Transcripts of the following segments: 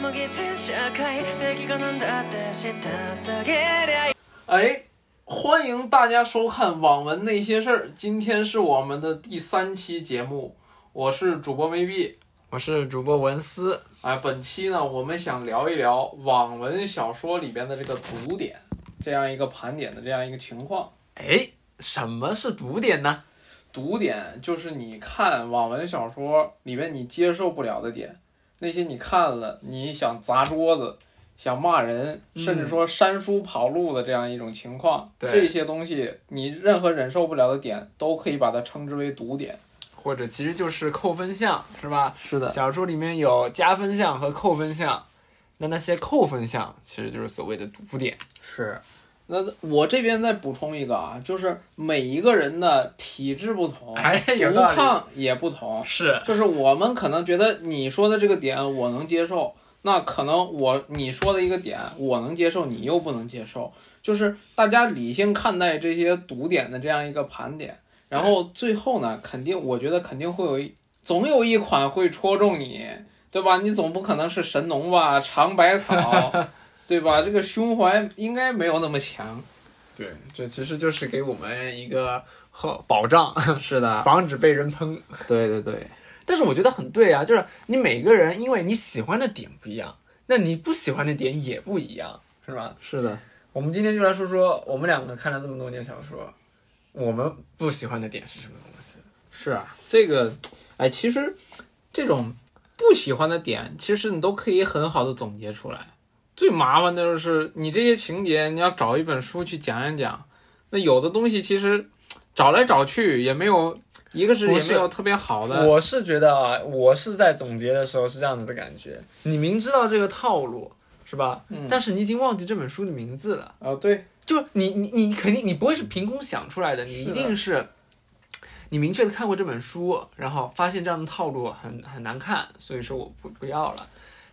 傾き全社会正義が何だって知っただけりゃ哎，欢迎大家收看《网文那些事儿》，今天是我们的第三期节目，我是主播梅碧。我是主播文思，哎，本期呢，我们想聊一聊网文小说里边的这个读点，这样一个盘点的这样一个情况。哎，什么是读点呢？读点就是你看网文小说里面你接受不了的点， 那些你看了你想砸桌子、想骂人，甚至说删书跑路的这样一种情况，对这些东西你任何忍受不了的点，都可以把它称之为读点。或者其实就是扣分项，是吧？是的，小说里面有加分项和扣分项，那那些扣分项其实就是所谓的读点。是。那我这边再补充一个啊，就是每一个人的体质不同，哎有读道理抗也不同。是，就是我们可能觉得你说的这个点我能接受，那可能我你说的一个点我能接受，你又不能接受，就是大家理性看待这些毒点的这样一个盘点，然后最后呢，肯定我觉得肯定会有一总有一款会戳中你，对吧？你总不可能是神农吧，尝百草，对吧？这个胸怀应该没有那么强。对，这其实就是给我们一个和保障，是的，防止被人喷。对对对，但是我觉得很对啊，就是你每个人因为你喜欢的点不一样，那你不喜欢的点也不一样，是吧？是的，我们今天就来说说我们两个看了这么多年小说，我们不喜欢的点是什么东西？是啊，这个，哎，其实这种不喜欢的点，其实你都可以很好的总结出来。最麻烦的就是你这些情节，你要找一本书去讲一讲，那有的东西其实找来找去也没有，一个是也没有特别好的，我是觉得啊，我是在总结的时候是这样子的感觉，你明知道这个套路是吧？嗯但是你已经忘记这本书的名字了。啊，对，就你你你肯定你不会是凭空想出来的，你一定是你明确的看过这本书，然后发现这样的套路很很难看，所以说我不不要了。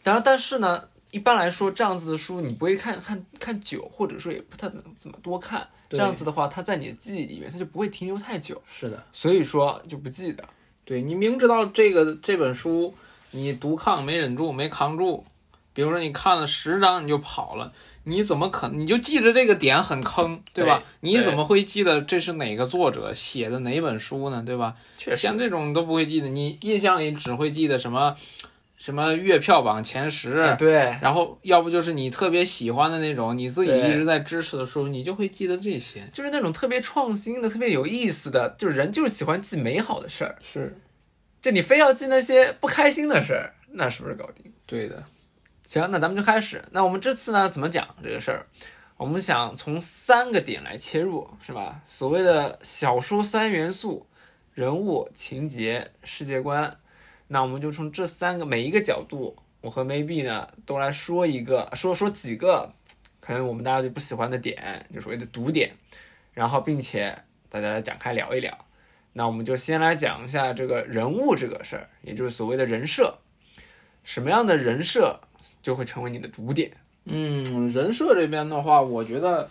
然后但是呢，一般来说这样子的书你不会看看看久，或者说也不太能怎么多看。这样子的话，它在你的记忆里面，它就不会停留太久，是的，所以说就不记得。对你明知道这个这本书你读抗没忍住没扛住，比如说你看了十章你就跑了，你怎么可你就记着这个点很坑，对吧？对你怎么会记得这是哪个作者写的哪本书呢？对吧？确像这种你都不会记得，你印象里只会记得什么什么月票榜前十，哎对，然后要不就是你特别喜欢的那种，你自己一直在支持的书，你就会记得这些。就是那种特别创新的、特别有意思的，就是人就是喜欢记美好的事儿，是就你非要记那些不开心的事儿，那是不是搞定？对的，行，那咱们就开始。那我们这次呢，怎么讲这个事儿？我们想从三个点来切入，是吧？所谓的小说三元素：人物、情节、世界观。那我们就从这三个每一个角度，我和 Maybe 呢都来说一个，说说几个可能我们大家就不喜欢的点，就所谓的毒点，然后并且大家来展开聊一聊。那我们就先来讲一下这个人物这个事儿，也就是所谓的人设，什么样的人设就会成为你的毒点。嗯，人设这边的话，我觉得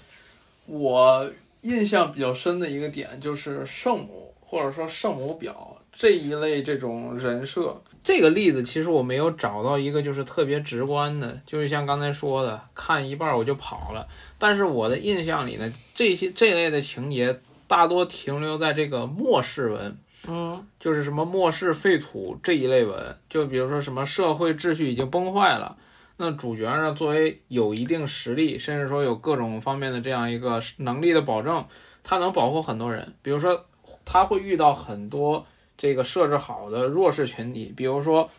我印象比较深的一个点就是圣母或者说圣母婊这一类这种人设。这个例子其实我没有找到一个就是特别直观的，就是像刚才说的，看一半我就跑了。但是我的印象里呢，这些这类的情节大多停留在这个末世文，嗯，就是什么末世废土这一类文，就比如说什么社会秩序已经崩坏了，那主角呢作为有一定实力，甚至说有各种方面的这样一个能力的保证，他能保护很多人。比如说他会遇到很多这个设置好的弱势群体，比如说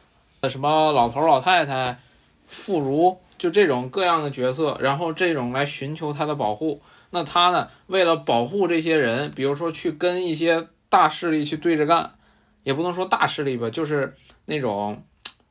呃什么老头老太太、妇孺，就这种各样的角色，然后这种来寻求他的保护。那他呢，为了保护这些人，比如说去跟一些大势力去对着干，也不能说大势力吧，就是那种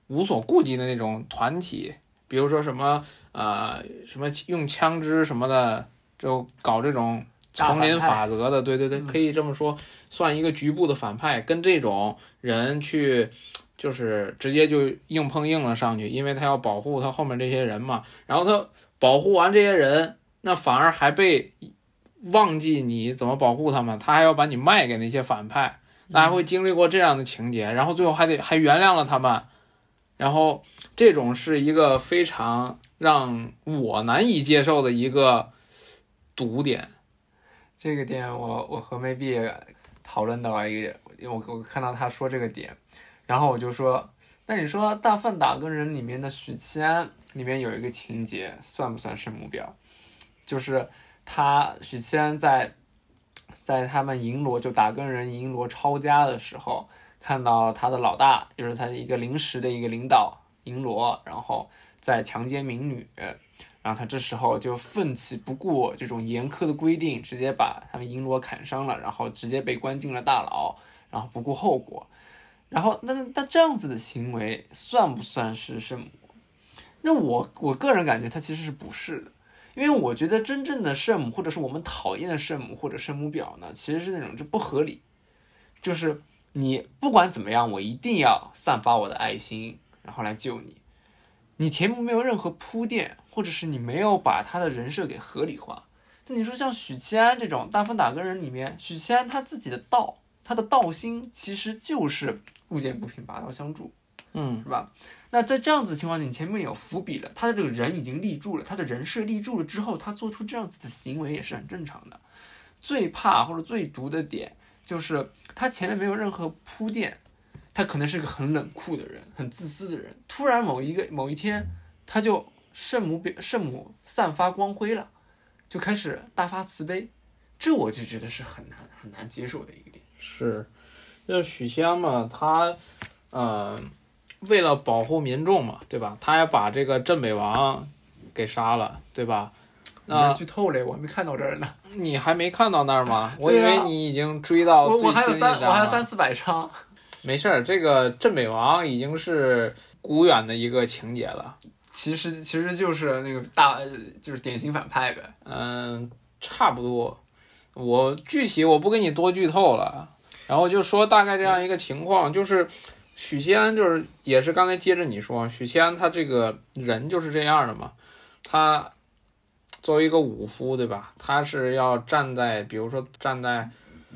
无所顾忌的那种团体，比如说什么呃什么用枪支什么的，就搞这种丛林法则的，对对对，可以这么说，算一个局部的反派，跟这种人去。就是直接就硬碰硬了上去，因为他要保护他后面这些人嘛。然后他保护完这些人，那反而还被忘记你怎么保护他们，他还要把你卖给那些反派，大家会经历过这样的情节，然后最后还得还原谅了他们，然后这种是一个非常让我难以接受的一个堵点。这个点我我和梅碧也讨论到一个，我我看到他说这个点，然后我就说，那你说《大粪打更人》里面的许七安里面有一个情节，算不算圣母婊？就是他许七安在在他们银罗就打更人银罗抄家的时候，看到他的老大，就是他的一个临时的一个领导银罗，然后在强奸民女。然后他这时候就奋起不顾这种严苛的规定，直接把他们银罗砍伤了，然后直接被关进了大牢，然后不顾后果。然后那那这样子的行为算不算是圣母？那我我个人感觉他其实是不是的，因为我觉得真正的圣母，或者是我们讨厌的圣母或者圣母婊呢，其实是那种就不合理，就是你不管怎么样，我一定要散发我的爱心，然后来救你。你前面没有任何铺垫，或者是你没有把他的人设给合理化。那你说像许七安这种大风打更人里面，许七安他自己的道，他的道心其实就是路见不平拔刀相助，嗯是吧？那在这样子情况下，你前面有伏笔了，他的这个人已经立住了，他的人设立住了之后，他做出这样子的行为也是很正常的。最怕或者最毒的点就是他前面没有任何铺垫。他可能是个很冷酷的人，很自私的人。突然某一个某一天，他就圣母表圣母散发光辉了，就开始大发慈悲，这我就觉得是很难很难接受的一个点。是，就许仙嘛，他，呃，为了保护民众嘛，对吧？他也把这个镇北王给杀了，对吧？那剧透嘞，我还没看到这儿呢。你还没看到那儿吗？我以为你已经追到我最我还有三，新一章了我还有三四百章。没事儿，这个镇北王已经是古远的一个情节了。其实其实就是那个大，就是典型反派呗。嗯，差不多。我具体我不给你多剧透了，然后就说大概这样一个情况，就是许仙安就是也是刚才接着你说，许仙安他这个人就是这样的嘛，他作为一个武夫，对吧？他是要站在，比如说站在，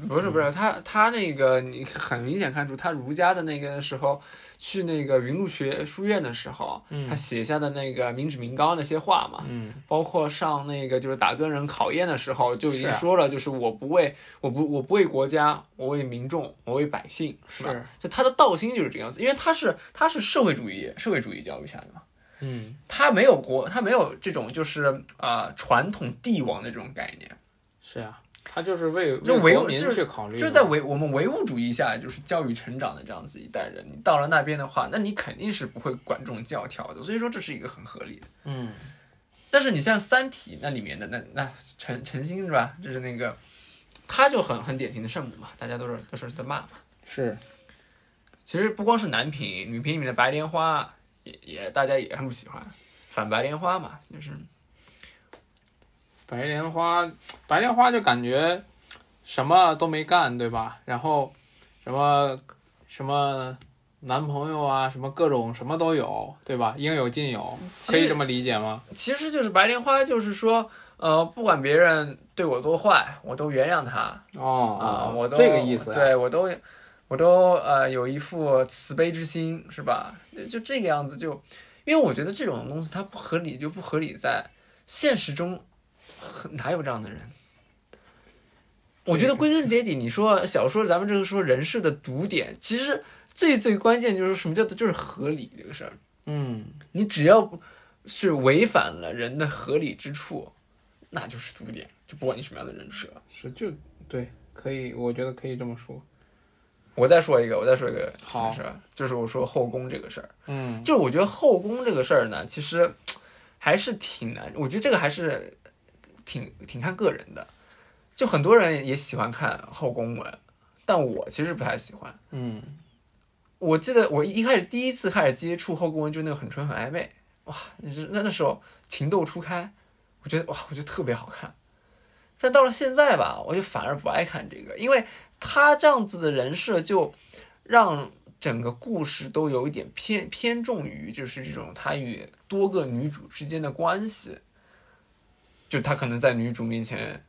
不是不是，他他那个你很明显看出他儒家的那个时候去那个云路学书院的时候，嗯。他写下的那个民脂民膏那些话嘛，嗯，包括上那个就是打更人考验的时候就已经说了，就是我不为我不我不为国家，我为民众，我为百姓，是。吧？就他的道心就是这个样子，因为他是他是社会主义社会主义教育下的嘛，嗯，他没有国他没有这种就是啊、呃传统帝王的这种概念。是呀、他就是为就唯为国民就是去考虑，就是在唯我们唯物主义下，就是教育成长的这样子一代人，你到了那边的话，那你肯定是不会管这种教条的，所以说这是一个很合理的。嗯，但是你像《三体》那里面的那那陈陈星是吧？就是那个，他就很很典型的圣母嘛，大家都是都是在骂嘛。是，其实不光是男频，女频里面的白莲花也也大家也很不喜欢，反白莲花嘛，就是白莲花，白莲花就感觉什么都没干，对吧？然后什么什么男朋友啊，什么各种什么都有，对吧？应有尽有，可以这么理解吗？其实就是白莲花，就是说，呃，不管别人对我多坏，我都原谅他。哦啊，我都这个意思、啊，对我都我都呃有一副慈悲之心，是吧？就就这个样子就，因为我觉得这种东西它不合理，就不合理在现实中很哪有这样的人？我觉得归根结底，你说小说咱们这个说人设的毒点，其实最最关键就是什么叫做就是合理这个事儿。嗯，你只要是违反了人的合理之处，那就是毒点，就不管你什么样的人设。是就对，可以，我觉得可以这么说。我再说一个，我再说一个好事儿，就是我说后宫这个事儿，嗯就是我觉得后宫这个事儿呢，其实还是挺难，我觉得这个还是挺挺看个人的，就很多人也喜欢看后宫文，但我其实不太喜欢。嗯，我记得我一开始第一次开始接触后宫文，就那个很纯很暧昧，哇，那那时候情窦初开，我觉得哇，我觉得特别好看。但到了现在吧，我就反而不爱看这个，因为他这样子的人设就让整个故事都有一点偏偏重于就是这种他与多个女主之间的关系，就他可能在女主面前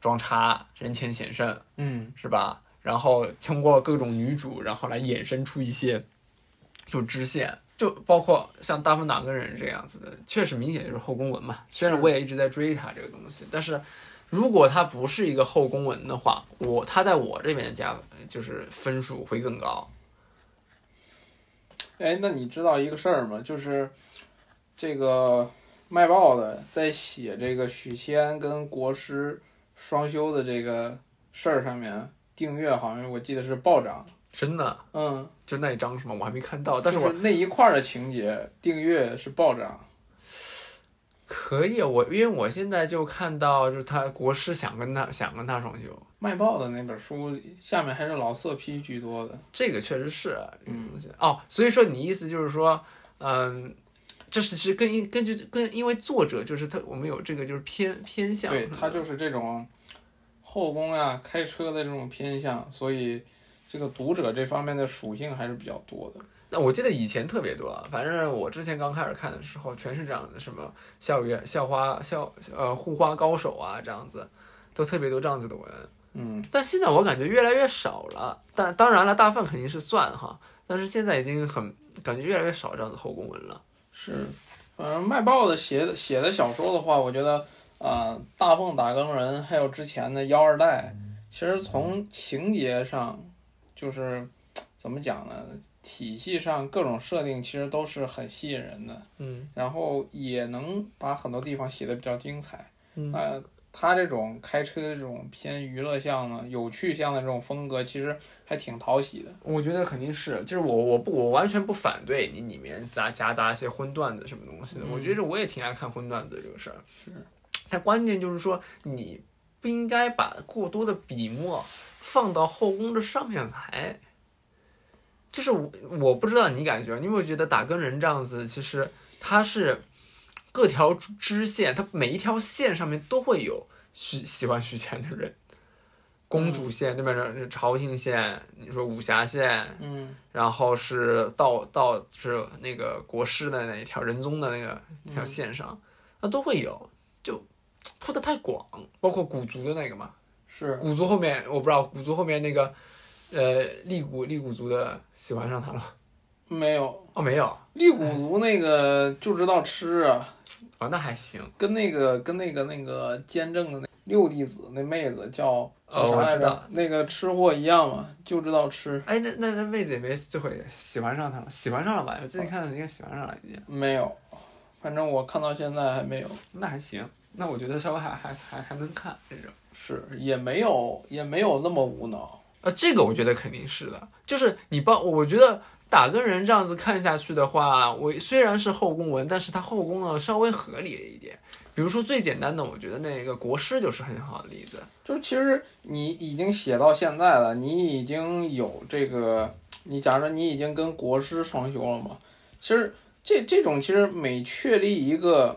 装叉，人前显圣，嗯，是吧？然后通过各种女主，然后来衍生出一些就支线，就就包括像大风打更人这样子的，确实明显就是后宫文嘛。虽然我也一直在追他这个东西，但是如果他不是一个后宫文的话，我他在我这边的加就是分数会更高。哎，那你知道一个事儿吗？就是这个卖报的在写这个许仙跟国师双修的这个事儿上面，订阅好像我记得是暴涨。真的，嗯，就那一章是吗？我还没看到，但是我就是那一块儿的情节订阅是暴涨。可以，我因为我现在就看到，就是他国师想跟他想跟他双修，卖报的那本书下面还是老色批居多的。这个确实是嗯、哦。所以说你意思就是说，嗯，这是其实根因根据跟因为作者就是他，我们有这个就是偏偏向，对他就是这种后宫呀、开车的这种偏向，所以这个读者这方面的属性还是比较多的。那我记得以前特别多，反正我之前刚开始看的时候，全是这样的，什么校园校花校呃护花高手啊这样子，都特别多这样子的文。嗯，但现在我感觉越来越少了，但当然了，大范肯定是算哈，但是现在已经很感觉越来越少这样子后宫文了。是，嗯，卖报的写的写的小说的话，我觉得啊、大奉打更人还有之前的幺二代，其实从情节上，就是怎么讲呢？体系上各种设定其实都是很吸引人的，嗯然后也能把很多地方写的比较精彩。嗯那、他这种开车的这种偏娱乐向的、有趣向的这种风格，其实还挺讨喜的。我觉得肯定是，就是我我不我完全不反对你里面杂夹杂一些荤段子什么东西的，嗯我觉得我也挺爱看荤段子这个事儿。是，但关键就是说你不应该把过多的笔墨放到后宫这上面来。就是我我不知道你感觉，你有没有觉得打更人这样子，其实他是各条支线，它每一条线上面都会有许喜欢许仙的人。公主线那边是朝廷线，你说武侠线，嗯。然后是到到是那个国师的那一条仁宗的那个条线上，那都会有，就铺的太广，包括古族的那个嘛，是，古族后面我不知道古族后面那个呃利古利古族的喜欢上他了没有。哦没有。利古族那个就知道吃啊。哦那还行跟那个跟那个那个监正的那六弟子那妹子叫叫哦啥来着？那个吃货一样嘛，就知道吃。哎那那那妹子也没这回喜欢上他了喜欢上了吧我最近看到人家喜欢上了已经没有，反正我看到现在还没有。那还行那我觉得稍微还还还还能看这种。是，也没有也没有那么无脑。呃，这个我觉得肯定是的，就是你帮，我觉得打个人这样子看下去的话，我虽然是后宫文，但是它后宫呢稍微合理一点。比如说最简单的，我觉得那个国师就是很好的例子。就其实你已经写到现在了，你已经有这个，你假如说你已经跟国师双修了嘛，其实这这种其实每确立一个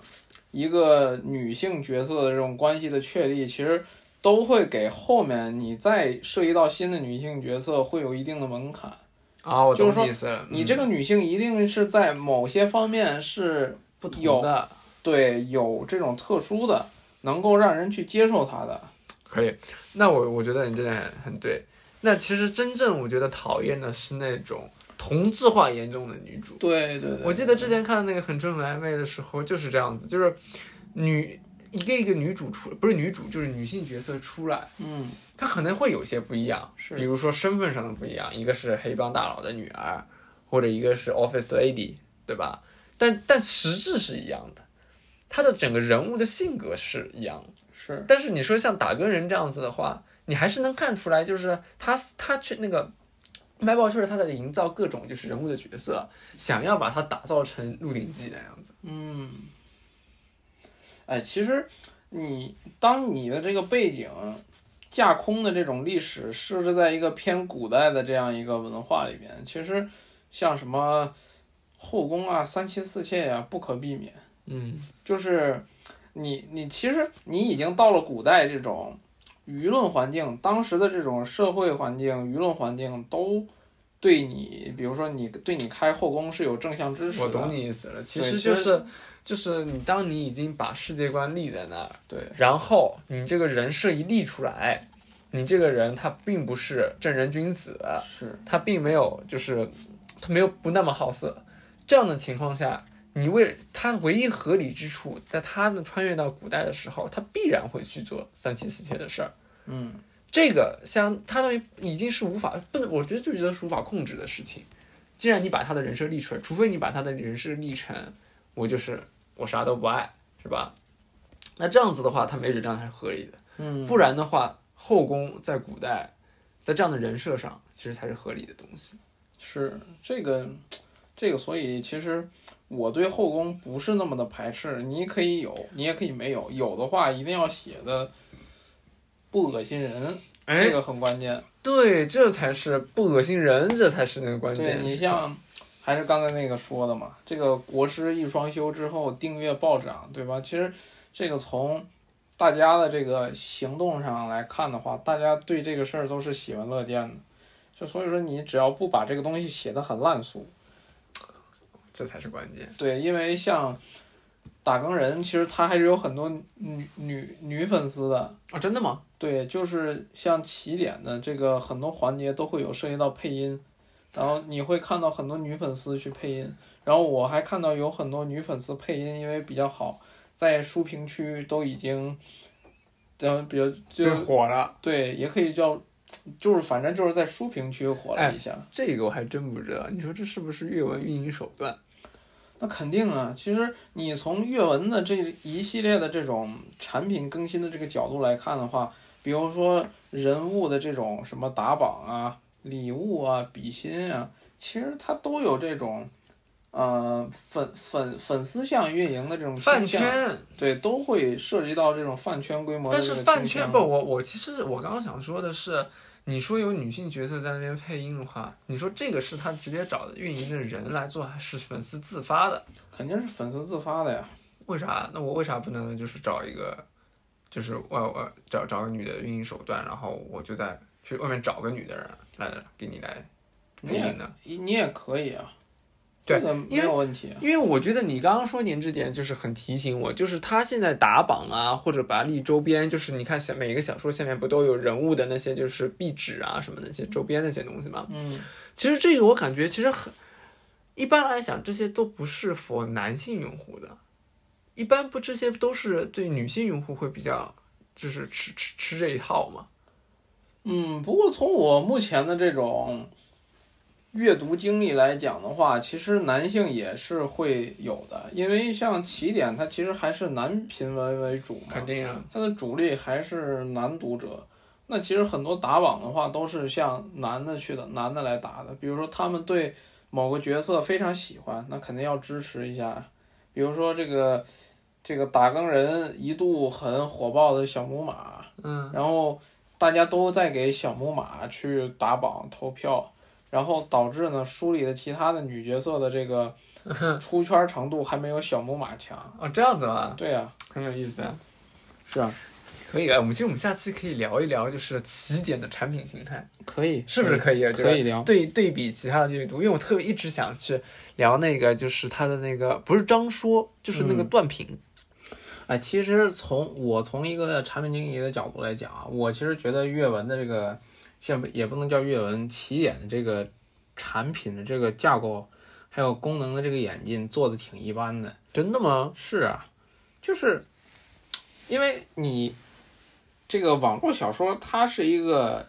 一个女性角色的这种关系的确立，其实都会给后面你再涉及到新的女性角色会有一定的门槛。啊、我就是说懂你意思了。你这个嗯女性一定是在某些方面是不同有的对有这种特殊的，能够让人去接受她的。可以，那我我觉得你真的很很对。那其实真正我觉得讨厌的是那种同质化严重的女主。对对对，我记得之前看那个《很正很暧昧》的时候就是这样子，就是女一个一个女主出，不是女主就是女性角色出来，嗯她可能会有些不一样，是比如说身份上的不一样，一个是黑帮大佬的女儿，或者一个是 office lady，对吧？但但实质是一样的，他的整个人物的性格是一样的。是但是你说像打更人这样子的话，你还是能看出来，就是他他去那个麦报确实他在营造各种就是人物的角色，想要把他打造成《鹿鼎记》那样子。嗯，哎，其实你当你的这个背景架空的这种历史设置在一个偏古代的这样一个文化里边，其实像什么后宫啊、三妻四妾呀、不可避免。嗯，就是你你其实你已经到了古代这种舆论环境，当时的这种社会环境、舆论环境都对你，比如说你对你开后宫是有正向支持的。我懂你意思了。其实实就是就是你当你已经把世界观立在那儿，对。然后你这个人设一立出来，你这个人他并不是正人君子，是。他并没有就是他没有不那么好色，这样的情况下，你为他唯一合理之处，在他呢穿越到古代的时候，他必然会去做三妻四妾的事儿。嗯，这个相他等于已经是无法不能，我觉得就觉得是无法控制的事情。既然你把他的人设立出来，除非你把他的人设立成我就是我啥都不爱，是吧？那这样子的话，他没准这样才是合理的。嗯，不然的话，后宫在古代，在这样的人设上，其实才是合理的东西。是这个，这个，所以其实我对后宫不是那么的排斥，你可以有，你也可以没有，有的话一定要写的不恶心人，哎这个很关键。对，这才是不恶心人，这才是那个关对键。你像，还是刚才那个说的嘛，这个国师一双休之后订阅暴涨，对吧？其实这个从大家的这个行动上来看的话，大家对这个事儿都是喜闻乐见的。就所以说，你只要不把这个东西写得很烂俗，这才是关键。对，因为像打更人，其实他还是有很多女女女粉丝的。啊，真的吗？对，就是像起点的这个很多环节都会有涉及到配音，然后你会看到很多女粉丝去配音，然后我还看到有很多女粉丝配音，因为比较好，在书评区都已经，呃，比较就火了。对，也可以叫，就是反正就是在书评区火了一下。这个我还真不知道，你说这是不是阅文运营手段？那肯定啊，其实你从阅文的这一系列的这种产品更新的这个角度来看的话，比如说人物的这种什么打榜啊、礼物啊、比心啊，其实它都有这种，呃粉粉粉丝向运营的这种饭圈，对，都会涉及到这种饭圈规模但是饭圈不，我我其实我刚刚想说的是，你说有女性角色在那边配音的话，你说这个是他直接找运营的人来做，还是粉丝自发的？肯定是粉丝自发的呀。为啥？那我为啥不能就是找一个，就是我我找找个女的运营手段，然后我就在去外面找个女的人来给你来你也配音呢？你也可以啊，对这个没有问题啊。因为我觉得你刚刚说年制点就是很提醒我，就是他现在打榜啊，或者把它立周边，就是你看小每个小说下面不都有人物的那些就是壁纸啊什么那些周边那些东西吗？嗯，其实这个我感觉其实很，一般来讲这些都不是 for 男性用户的，一般不这些都是对女性用户会比较就是吃吃吃这一套嘛。嗯，不过从我目前的这种阅读经历来讲的话，其实男性也是会有的，因为像起点，它其实还是男频文为主嘛，肯定啊，它的主力还是男读者。那其实很多打榜的话，都是向男的去的，男的来打的。比如说他们对某个角色非常喜欢，那肯定要支持一下。比如说这个这个打更人一度很火爆的小母马，嗯，然后大家都在给小木马去打榜投票，然后导致呢书里的其他的女角色的这个 出圈程度还没有小木马强。哦这样子吗？对呀、很有意思啊。是啊，可以啊，我们其实我们下期可以聊一聊，就是起点的产品形态，可以，是不是可以啊？这个可以聊。对对比其他的阅读，因为我特别一直想去聊那个，就是他的那个不是张说，就是那个嗯段评。哎，其实从我从一个产品经理的角度来讲啊，我其实觉得阅文的这个，像也不能叫阅文，起点的这个产品的这个架构，还有功能的这个演进做的挺一般的。真的吗？是啊，就是因为你这个网络小说，它是一个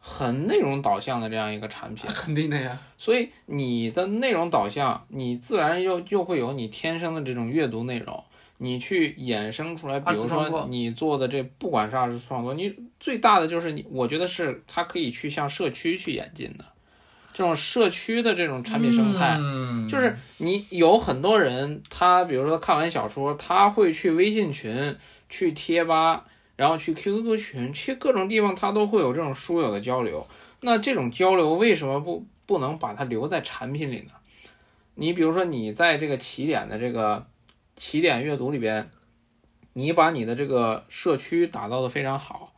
很内容导向的这样一个产品，肯定的呀。所以你的内容导向，你自然又就会有你天生的这种阅读内容，你去衍生出来，比如说你做的这不管是二次创作，你最大的就是你，我觉得是它可以去向社区去演进的，这种社区的这种产品生态，嗯就是你有很多人，他比如说看完小说，他会去微信群、去贴吧，然后去 QQ 群，去各种地方，他都会有这种书友的交流。那这种交流为什么不不能把它留在产品里呢？你比如说你在这个起点的这个起点阅读里边，你把你的这个社区打造的非常好，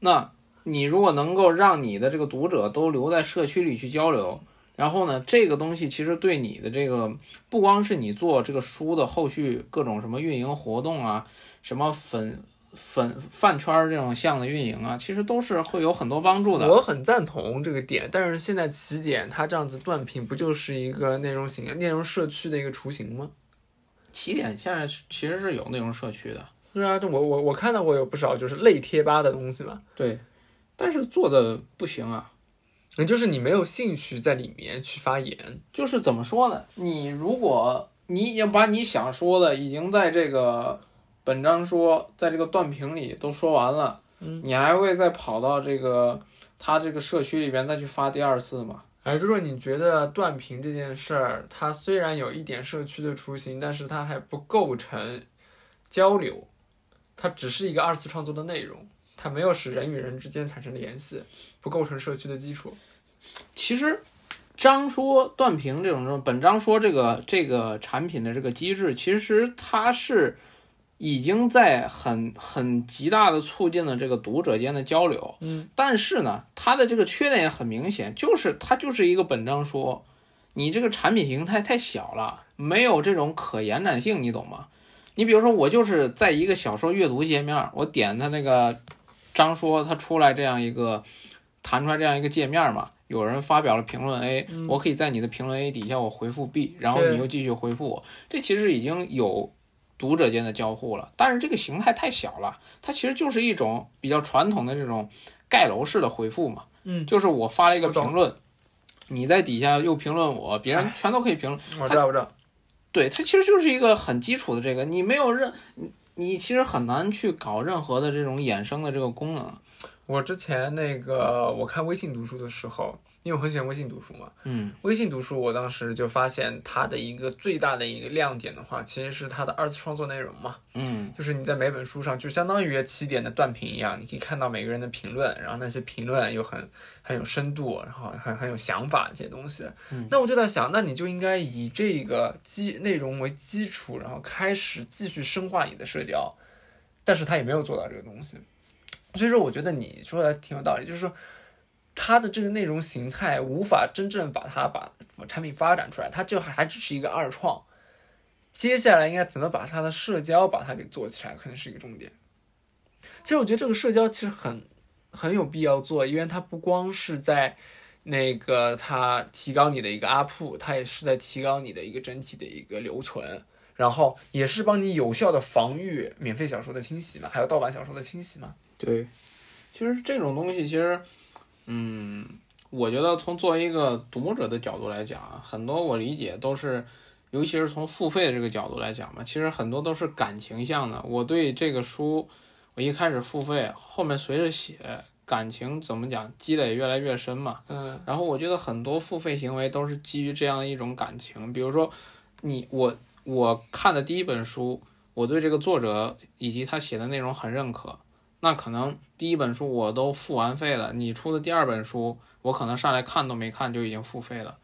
那你如果能够让你的这个读者都留在社区里去交流，然后呢，这个东西其实对你的这个不光是你做这个书的后续各种什么运营活动啊，什么粉粉饭圈这种项的运营啊，其实都是会有很多帮助的。我很赞同这个点，但是现在起点它这样子断屏，不就是一个内容型、内容社区的一个雏形吗？起点现在是其实是有内容社区的，对啊，就我我我看到过有不少就是类贴吧的东西嘛，对，但是做的不行啊。也就是你没有兴趣在里面去发言，就是怎么说呢？你如果你已经把你想说的已经在这个本章说，在这个断评里都说完了，嗯，你还会再跑到这个他这个社区里边再去发第二次吗？而如果你觉得断屏这件事儿，它虽然有一点社区的雏形，但是它还不构成交流，它只是一个二次创作的内容，它没有使人与人之间产生联系，不构成社区的基础。其实张说断屏这种这种本章说这个这个产品的这个机制，其实它是已经在很很极大的促进了这个读者间的交流。嗯，但是呢，它的这个缺点也很明显，就是它就是一个本章说，你这个产品形态太小了，没有这种可延展性，你懂吗？你比如说，我就是在一个小说阅读界面，我点它那个章说，它出来这样一个弹出来这样一个界面嘛，有人发表了评论 A，、我可以在你的评论 A 底下我回复 B，然后你又继续回复我，这其实已经有读者间的交互了，但是这个形态太小了，它其实就是一种比较传统的这种盖楼式的回复嘛，嗯就是我发了一个评论，你在底下又评论我，别人 全都可以评论。我知道，我知道。对，它其实就是一个很基础的这个，你没有任，你你其实很难去搞任何的这种衍生的这个功能。我之前那个我看微信读书的时候，因为我很喜欢微信读书嘛，嗯，微信读书我当时就发现它的一个最大的一个亮点的话，其实是它的二次创作内容嘛，嗯，就是你在每本书上就相当于起点的断评一样，你可以看到每个人的评论，然后那些评论又很很有深度，然后很很有想法这些东西。嗯那我就在想，那你就应该以这个基内容为基础，然后开始继续深化你的社交，但是他也没有做到这个东西。所以说，我觉得你说的挺有道理，就是说，它的这个内容形态无法真正把它把产品发展出来，它就还还只是一个二创。接下来应该怎么把它的社交把它给做起来，可能是一个重点。其实我觉得这个社交其实很很有必要做，因为它不光是在那个它提高你的一个 UP，它也是在提高你的一个整体的一个留存，然后也是帮你有效的防御免费小说的清洗嘛，还有盗版小说的清洗嘛。对，其实这种东西其实，嗯，我觉得从作为一个读者的角度来讲啊，很多我理解都是，尤其是从付费的这个角度来讲嘛，其实很多都是感情向的。我对这个书，我一开始付费，后面随着写，感情怎么讲，积累越来越深嘛。嗯然后我觉得很多付费行为都是基于这样的一种感情，比如说你我我看的第一本书，我对这个作者以及他写的内容很认可，那可能第一本书我都付完费了，你出的第二本书，我可能上来看都没看就已经付费了，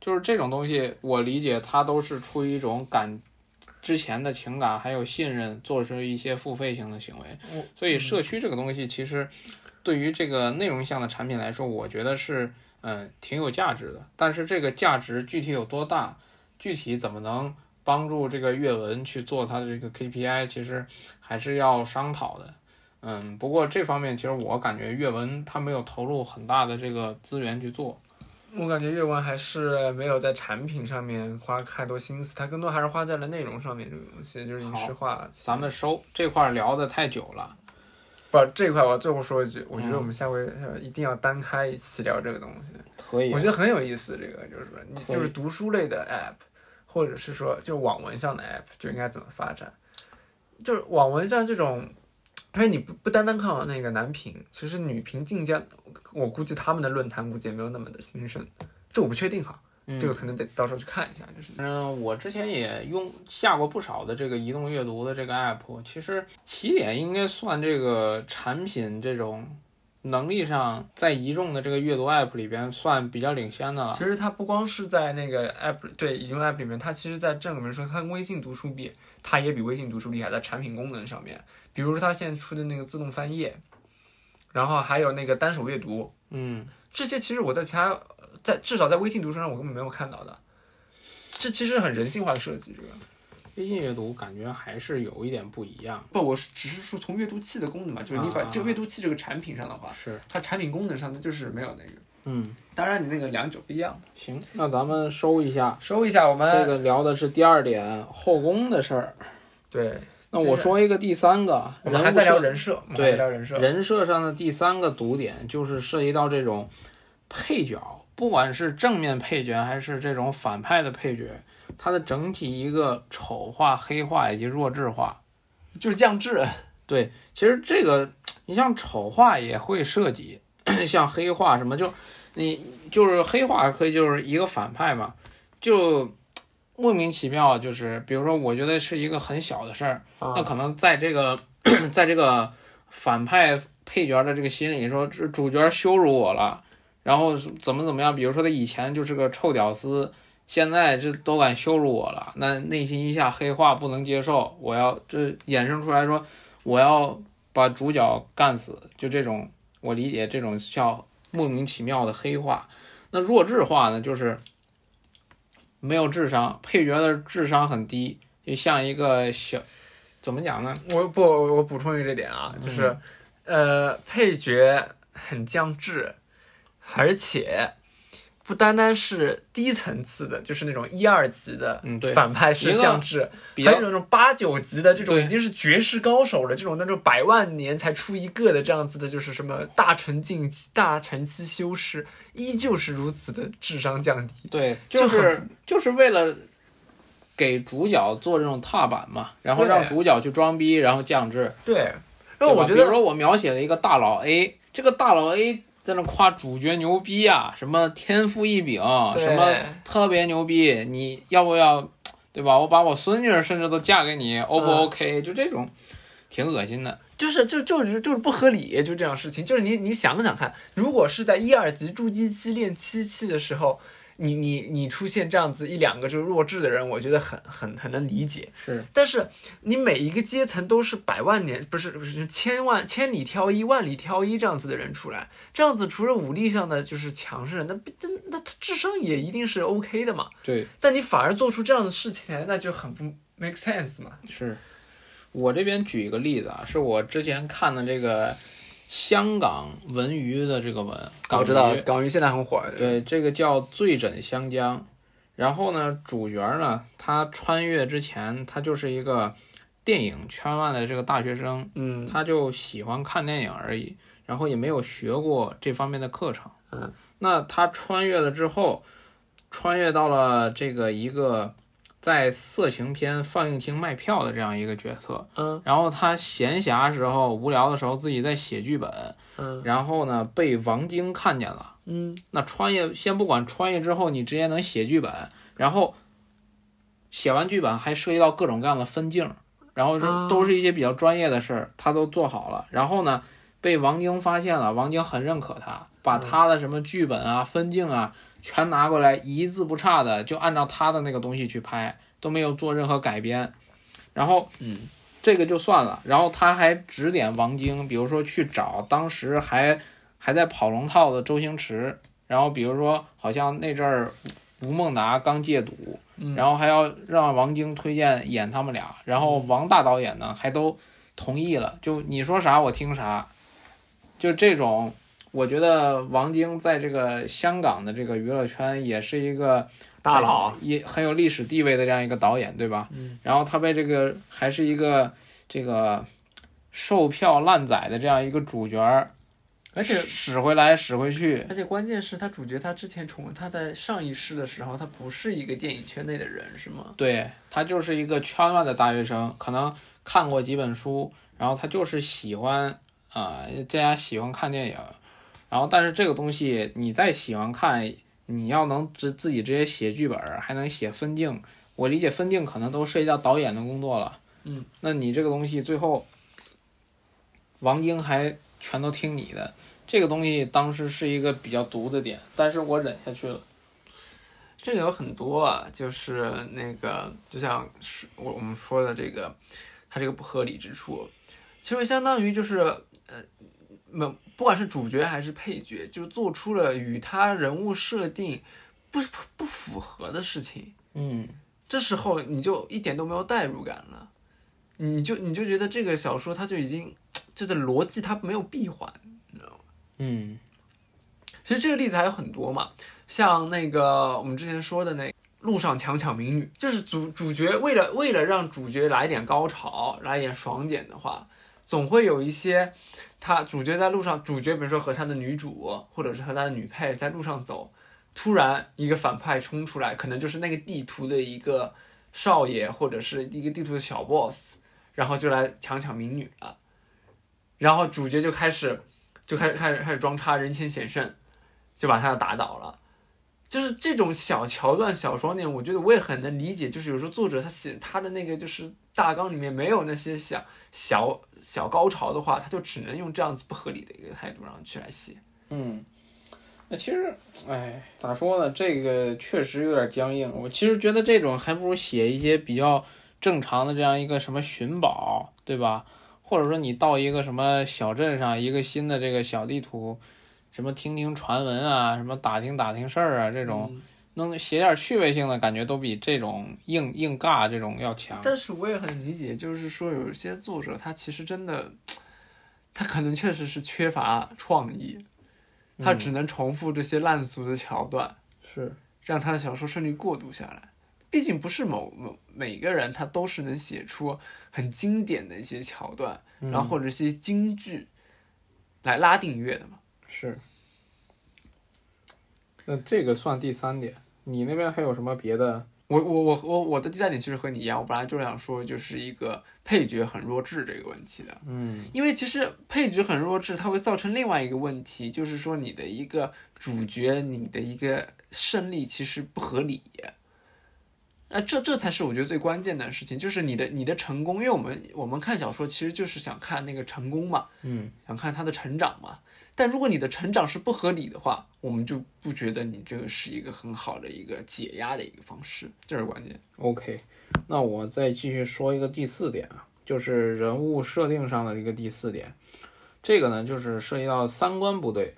就是这种东西，我理解它都是出于一种感。之前的情感还有信任，做出一些付费性的行为我，所以社区这个东西其实对于这个内容向的产品来说，我觉得是嗯挺有价值的。但是这个价值具体有多大，具体怎么能帮助这个阅文去做它的这个 KPI，其实还是要商讨的。嗯，不过这方面其实我感觉阅文它没有投入很大的这个资源去做。我感觉阅文还是没有在产品上面花太多心思，它更多还是花在了内容上面这个东西，就是影视化。咱们收这块聊的太久了，不这块，我最后说一句，我觉得嗯我们下回呃一定要单开一期聊这个东西，可以我觉得很有意思。这个就是说，你就是读书类的 app，或者是说就网文向的 app 就应该怎么发展？就是网文像这种，因为你不不单单看那个男频，其实女频竞价，我估计他们的论坛估计也没有那么的兴盛，这我不确定哈，嗯这个可能得到时候去看一下，就是。嗯，我之前也用下过不少的这个移动阅读的这个 app，其实起点应该算这个产品这种能力上，在一众的这个阅读 app 里边算比较领先的了。其实它不光是在那个 app 对移动 app 里面，它其实在正里面说，它跟微信读书比，它也比微信读书厉害在产品功能上面。比如说它现在出的那个自动翻页，然后还有那个单手阅读，嗯，这些其实我在其他在至少在微信读书上我根本没有看到的。这其实很人性化的设计，这个微信阅读感觉还是有一点不一样。不，我是只是说从阅读器的功能嘛，就是你把啊这个阅读器这个产品上的话，是，它产品功能上它就是没有那个。嗯，当然，你那个两者不一样。行，那咱们收一下。收一下，我们这个聊的是第二点后宫的事儿。对，那我说一个第三个，我们还在聊人物设对聊人设。人设上的第三个读点，就是涉及到这种配角，不管是正面配角还是这种反派的配角，它的整体一个丑化、黑化以及弱智化。就是降智，对，其实这个你像丑化也会涉及，像黑化什么，就你就是黑化可以就是一个反派嘛，就莫名其妙，就是比如说，我觉得是一个很小的事儿，那可能在这个 在这个反派配角的这个心里说，这主角羞辱我了，然后怎么怎么样，比如说他以前就是个臭屌丝。现在这都敢羞辱我了，那内心一下黑化，不能接受，我要这衍生出来说，我要把主角干死，就这种，我理解这种叫莫名其妙的黑化。那弱智化呢，就是没有智商，配角的智商很低，就像一个小，怎么讲呢？我不，我补充一个这点啊，就是，呃，配角很降智，而且不单单是低层次的，就是那种一二级的反派是一个降智，还有那种八九级的这种已经是绝世高手了，这种那种百万年才出一个的这样子的，就是什么大成境大成期修士，依旧是如此的智商降低。对，就就是就是为了给主角做这种踏板嘛，然后让主角去装逼，然后降智。对，然后我觉得比如说我描写了一个大佬 A，这个大佬 A 在那夸主角牛逼啊，什么天赋异禀，什么特别牛逼，你要不要，对吧？我把我孙女甚至都嫁给你，O 不嗯 OK？、就这种，挺恶心的。就是就就是就是不合理，就这样事情。就是你你想想看，如果是在一二级筑基期练七期的时候，你你你出现这样子一两个就是弱智的人，我觉得很很很能理解。是，但是你每一个阶层都是百万年，不是不是千万千里挑一、万里挑一这样子的人出来，这样子除了武力上的就是强势，那那那他智商也一定是 OK 的嘛。对，但你反而做出这样的事情来，那就很不 make sense 嘛。是。我这边举一个例子啊，是我之前看的这个香港文娱的这个文，港娱港娱现在很火。对，这个叫醉枕香江。然后呢，主角呢，他穿越之前，他就是一个电影圈外的这个大学生，嗯他就喜欢看电影而已，然后也没有学过这方面的课程。嗯，那他穿越了之后，穿越到了这个一个在色情片放映厅卖票的这样一个角色。嗯然后他闲暇时候无聊的时候自己在写剧本，嗯然后呢被王晶看见了。嗯那穿越先不管穿越之后你直接能写剧本，然后写完剧本还涉及到各种各样的分镜，然后是啊都是一些比较专业的事儿，他都做好了。然后呢，被王晶发现了，王晶很认可他，把他的什么剧本啊、分镜啊全拿过来，一字不差的就按照他的那个东西去拍，都没有做任何改编。然后嗯这个就算了，然后他还指点王晶，比如说去找当时还还在跑龙套的周星驰，然后比如说好像那阵儿吴孟达刚戒赌，嗯然后还要让王晶推荐演他们俩，然后王大导演呢还都同意了，就你说啥我听啥，就这种，我觉得王晶在这个香港的这个娱乐圈也是一个大佬，也很有历史地位的这样一个导演，对吧？嗯然后他被这个还是一个这个售票烂仔的这样一个主角儿，而且使使回来使回去，而且关键是他主角他之前从他在上一世的时候，他不是一个电影圈内的人，是吗？对他就是一个圈外的大学生，可能看过几本书，然后他就是喜欢啊、呃，这样喜欢看电影，然后但是这个东西你再喜欢看，你要能直自己直接写剧本，还能写分镜，我理解分镜可能都涉及到导演的工作了。嗯，那你这个东西最后，王晶还全都听你的，这个东西当时是一个比较毒的点，但是我忍下去了。这个有很多啊，就是那个，就像是我我们说的这个，它这个不合理之处，其实相当于就是呃，没不管是主角还是配角，就做出了与他人物设定不不符合的事情。嗯，这时候你就一点都没有代入感了，你就你就觉得这个小说它就已经这个逻辑它没有闭环。知道吗嗯其实这个例子还有很多嘛，像那个我们之前说的那路上强抢民女，就是主主角为了为了让主角来点高潮，来点爽点的话，总会有一些他主角在路上，主角比如说和他的女主或者是和他的女配在路上走，突然一个反派冲出来，可能就是那个地图的一个少爷或者是一个地图的小 boss，然后就来强抢民女了，然后主角就开始就开始开始开始装叉人前显圣，就把他打倒了。就是这种小桥段、小爽点，我觉得我也很能理解。就是有时候作者他写他的那个就是大纲里面没有那些小小小高潮的话，他就只能用这样子不合理的一个态度让去来写。嗯，那其实，哎，咋说呢？这个确实有点僵硬。我其实觉得这种还不如写一些比较正常的这样一个什么寻宝，对吧？或者说你到一个什么小镇上，一个新的这个小地图，什么听听传闻啊，什么打听打听事儿啊，这种嗯能写点趣味性的感觉，都比这种硬硬尬这种要强。但是我也很理解，就是说有些作者他其实真的，他可能确实是缺乏创意，他只能重复这些烂俗的桥段。是，让他的小说顺利过渡下来。毕竟不是某某每个人他都是能写出很经典的一些桥段，然后或者些金句来拉订阅的嘛。是。那这个算第三点，你那边还有什么别的？我我我我我的第三点其实和你一样，我本来就是想说就是一个配角很弱智这个问题的，嗯因为其实配角很弱智，它会造成另外一个问题，就是说你的一个主角，你的一个胜利其实不合理。那这这才是我觉得最关键的事情，就是你的你的成功，因为我们我们看小说其实就是想看那个成功嘛，嗯想看他的成长嘛。但如果你的成长是不合理的话，我们就不觉得你这个是一个很好的一个解压的一个方式，这是关键。，OK。那我再继续说一个第四点啊，就是人物设定上的一个第四点。这个呢，就是涉及到三观不对。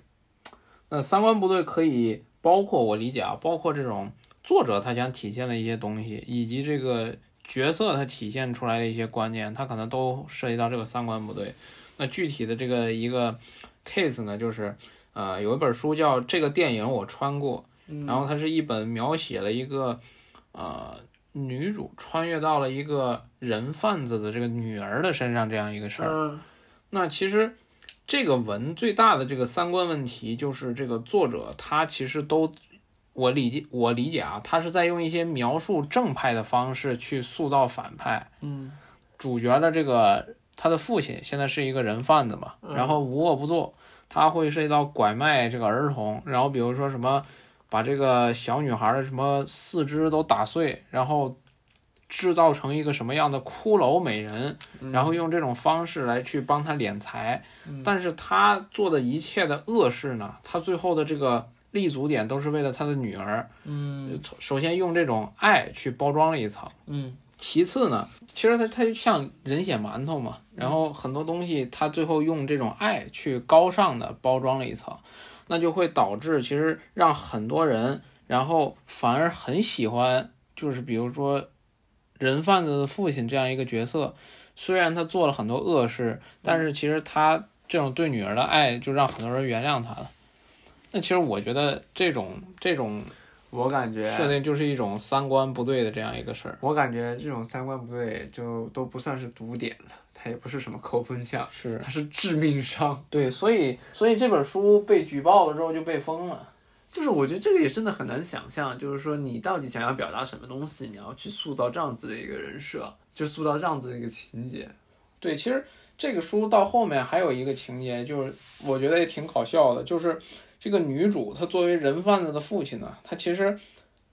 那三观不对可以包括我理解啊，包括这种作者他想体现的一些东西，以及这个角色他体现出来的一些观念，他可能都涉及到这个三观不对。那具体的这个一个 case 呢，就是呃有一本书叫《这个电影我穿过》，然后它是一本描写了一个呃女主穿越到了一个人贩子的这个女儿的身上这样一个事儿。嗯那其实这个文最大的这个三观问题，就是这个作者他其实都，我理解我理解啊，他是在用一些描述正派的方式去塑造反派。嗯主角的这个他的父亲现在是一个人贩子嘛，然后无恶不作，他会涉及到拐卖这个儿童，然后比如说什么把这个小女孩的什么四肢都打碎，然后制造成一个什么样的骷髅美人，然后用这种方式来去帮他敛财，但是他做的一切的恶事呢，他最后的这个立足点都是为了他的女儿，嗯。首先用这种爱去包装了一层。嗯其次呢，其实它它就像人血馒头嘛，然后很多东西它最后用这种爱去高尚的包装了一层，那就会导致其实让很多人，然后反而很喜欢，就是比如说人贩子的父亲这样一个角色，虽然他做了很多恶事，但是其实他这种对女儿的爱就让很多人原谅他了。那其实我觉得这种这种我感觉设定就是一种三观不对的这样一个事儿。我感觉这种三观不对，就都不算是毒点了，它也不是什么扣分项，是它是致命伤。对，所以所以这本书被举报了之后就被封了。就是我觉得这个也真的很难想象，就是说你到底想要表达什么东西，你要去塑造这样子的一个人设，就塑造这样子的一个情节。对，其实这个书到后面还有一个情节，就是我觉得也挺搞笑的，就是这个女主她作为人贩子的父亲呢，她其实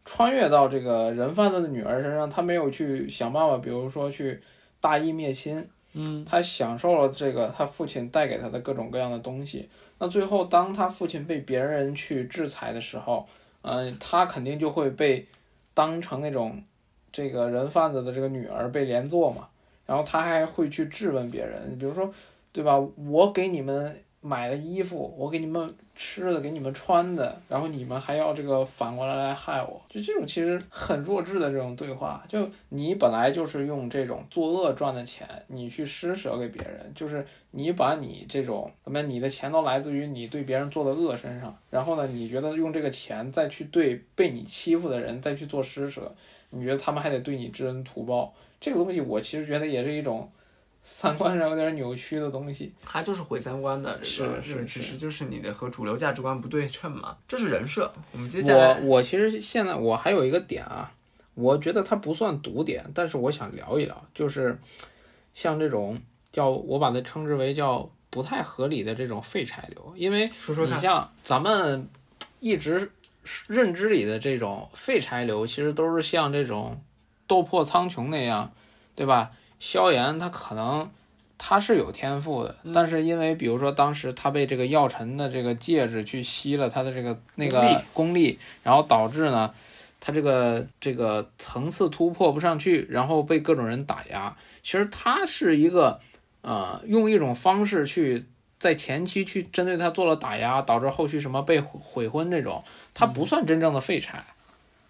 穿越到这个人贩子的女儿身上，她没有去想办法，比如说去大义灭亲，嗯，她享受了这个她父亲带给她的各种各样的东西。那最后，当她父亲被别人去制裁的时候，嗯、她肯定就会被当成那种这个人贩子的这个女儿被连坐嘛。然后她还会去质问别人，比如说，对吧？我给你们买了衣服，我给你们吃的，给你们穿的，然后你们还要这个反过来来害我，就这种其实很弱智的这种对话。就你本来就是用这种作恶赚的钱，你去施舍给别人，就是你把你这种什么你的钱都来自于你对别人做的恶身上，然后呢，你觉得用这个钱再去对被你欺负的人再去做施舍，你觉得他们还得对你知恩图报？这个东西我其实觉得也是一种。三观上有点扭曲的东西，它就是毁三观的。这个是这个是其实就是你的和主流价值观不对称嘛，这是人设。我们接下来我我其实现在我还有一个点啊，我觉得它不算毒点，但是我想聊一聊，就是像这种叫我把它称之为叫不太合理的这种废柴流，因为说说，你像咱们一直认知里的这种废柴流，其实都是像这种斗破苍穹那样，对吧？萧炎他可能他是有天赋的，但是因为比如说当时他被这个药尘的这个戒指去吸了他的这个那个功力，然后导致呢。他这个这个层次突破不上去，然后被各种人打压。其实他是一个，呃，用一种方式去在前期去针对他做了打压，导致后续什么被毁悔婚这种，他不算真正的废柴。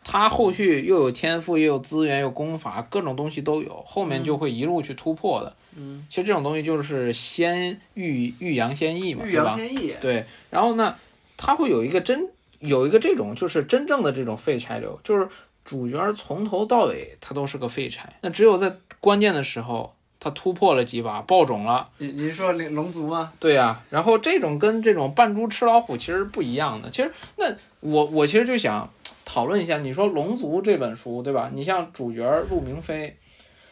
他后续又有天赋，又有资源，有功法，各种东西都有，后面就会一路去突破的。嗯，其实这种东西就是先欲欲扬先抑嘛，欲对吧？扬先抑。对，然后呢，他会有一个真有一个这种就是真正的这种废柴流，就是主角从头到尾他都是个废柴，那只有在关键的时候他突破了几把，爆种了，你你说龙龙族吗？对呀、然后这种跟这种扮猪吃老虎其实不一样的。其实那我我其实就想讨论一下，你说《龙族》这本书对吧？你像主角陆明飞，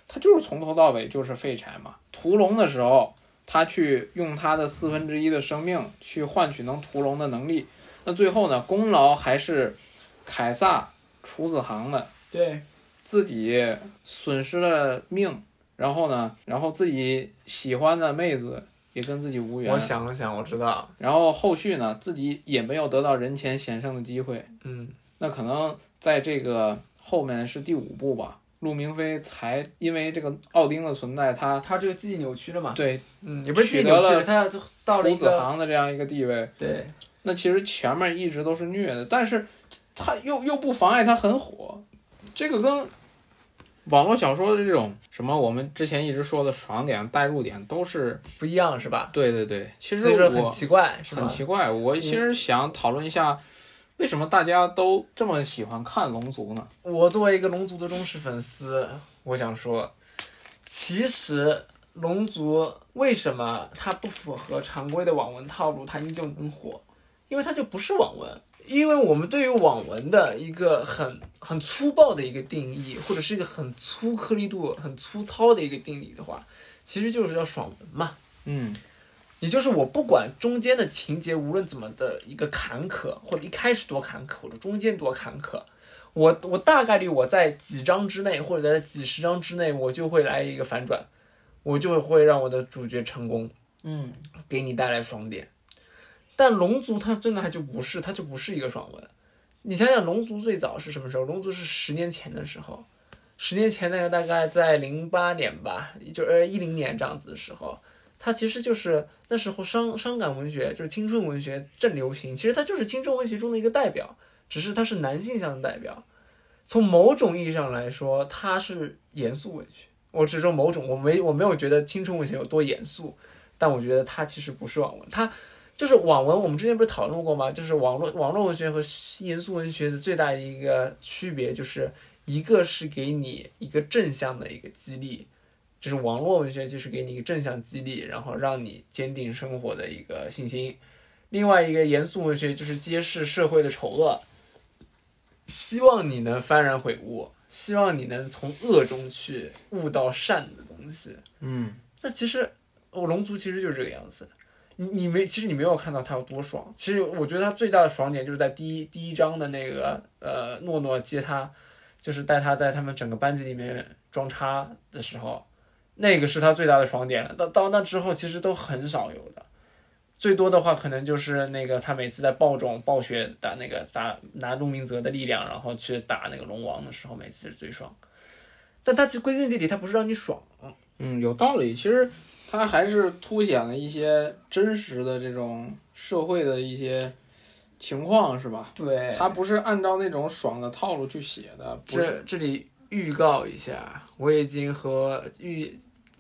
他就是从头到尾就是废柴嘛。屠龙的时候，他去用他的四分之一的生命去换取能屠龙的能力，那最后呢，功劳还是凯撒、楚子航的。对，自己损失了命，然后呢，然后自己喜欢的妹子也跟自己无缘我，想了想，我知道，然后后续呢，自己也没有得到人前显圣的机会，嗯，那可能在这个后面是第五部吧，陆明飞才因为这个奥丁的存在，他他这个记忆扭曲了嘛，对嗯，也不是取得了扭曲，他就到了楚子航的这样一个地位，对，那其实前面一直都是虐的，但是他又又不妨碍他很火，这个跟网络小说的这种什么我们之前一直说的爽点、代入点都是不一样是吧？对对对，其实很奇怪，很奇怪，我其实想讨论一下，为什么大家都这么喜欢看《龙族》呢？我作为一个龙族的忠实粉丝，我想说，其实龙族为什么它不符合常规的网文套路，它依旧能火？因为它就不是网文。因为我们对于网文的一个很很粗暴的一个定义，或者是一个很粗颗粒度、很粗糙的一个定义的话，其实就是要爽文嘛。嗯也就是我不管中间的情节无论怎么的一个坎坷，或者一开始多坎坷，或者中间多坎坷，我我大概率我在几章之内，或者在几十章之内，我就会来一个反转，我就会让我的主角成功，嗯给你带来爽点。但龙族它真的还就不是，它就不是一个爽文。你想想，龙族最早是什么时候？龙族是十年前的时候，十年前那个大概在零八年吧，就呃一零年这样子的时候，它其实就是那时候伤伤感文学，就是青春文学正流行。其实它就是青春文学中的一个代表，只是它是男性向的代表。从某种意义上来说，它是严肃文学。我只说某种，我没我没有觉得青春文学有多严肃，但我觉得它其实不是网文，它就是网文。我们之前不是讨论过吗？就是网络网络文学和严肃文学的最大的一个区别，就是一个是给你一个正向的一个激励，就是网络文学就是给你一个正向激励，然后让你坚定生活的一个信心。另外一个严肃文学就是揭示社会的丑恶，希望你能幡然悔悟，希望你能从恶中去悟到善的东西。嗯那其实我龙族其实就是这个样子。你你没，其实你没有看到他有多爽。其实我觉得他最大的爽点就是在第一第一章的那个呃诺诺接他，就是带他在他们整个班级里面装叉的时候，那个是他最大的爽点了。到到那之后，其实都很少有的。最多的话，可能就是那个他每次在暴种暴雪打那个打拿陆明泽的力量，然后去打那个龙王的时候，每次是最爽。但他其实归根结底，他不是让你爽，嗯，有道理。其实它还是凸显了一些真实的这种社会的一些情况是吧？对，他不是按照那种爽的套路去写的，不这是。这里预告一下，我已经和预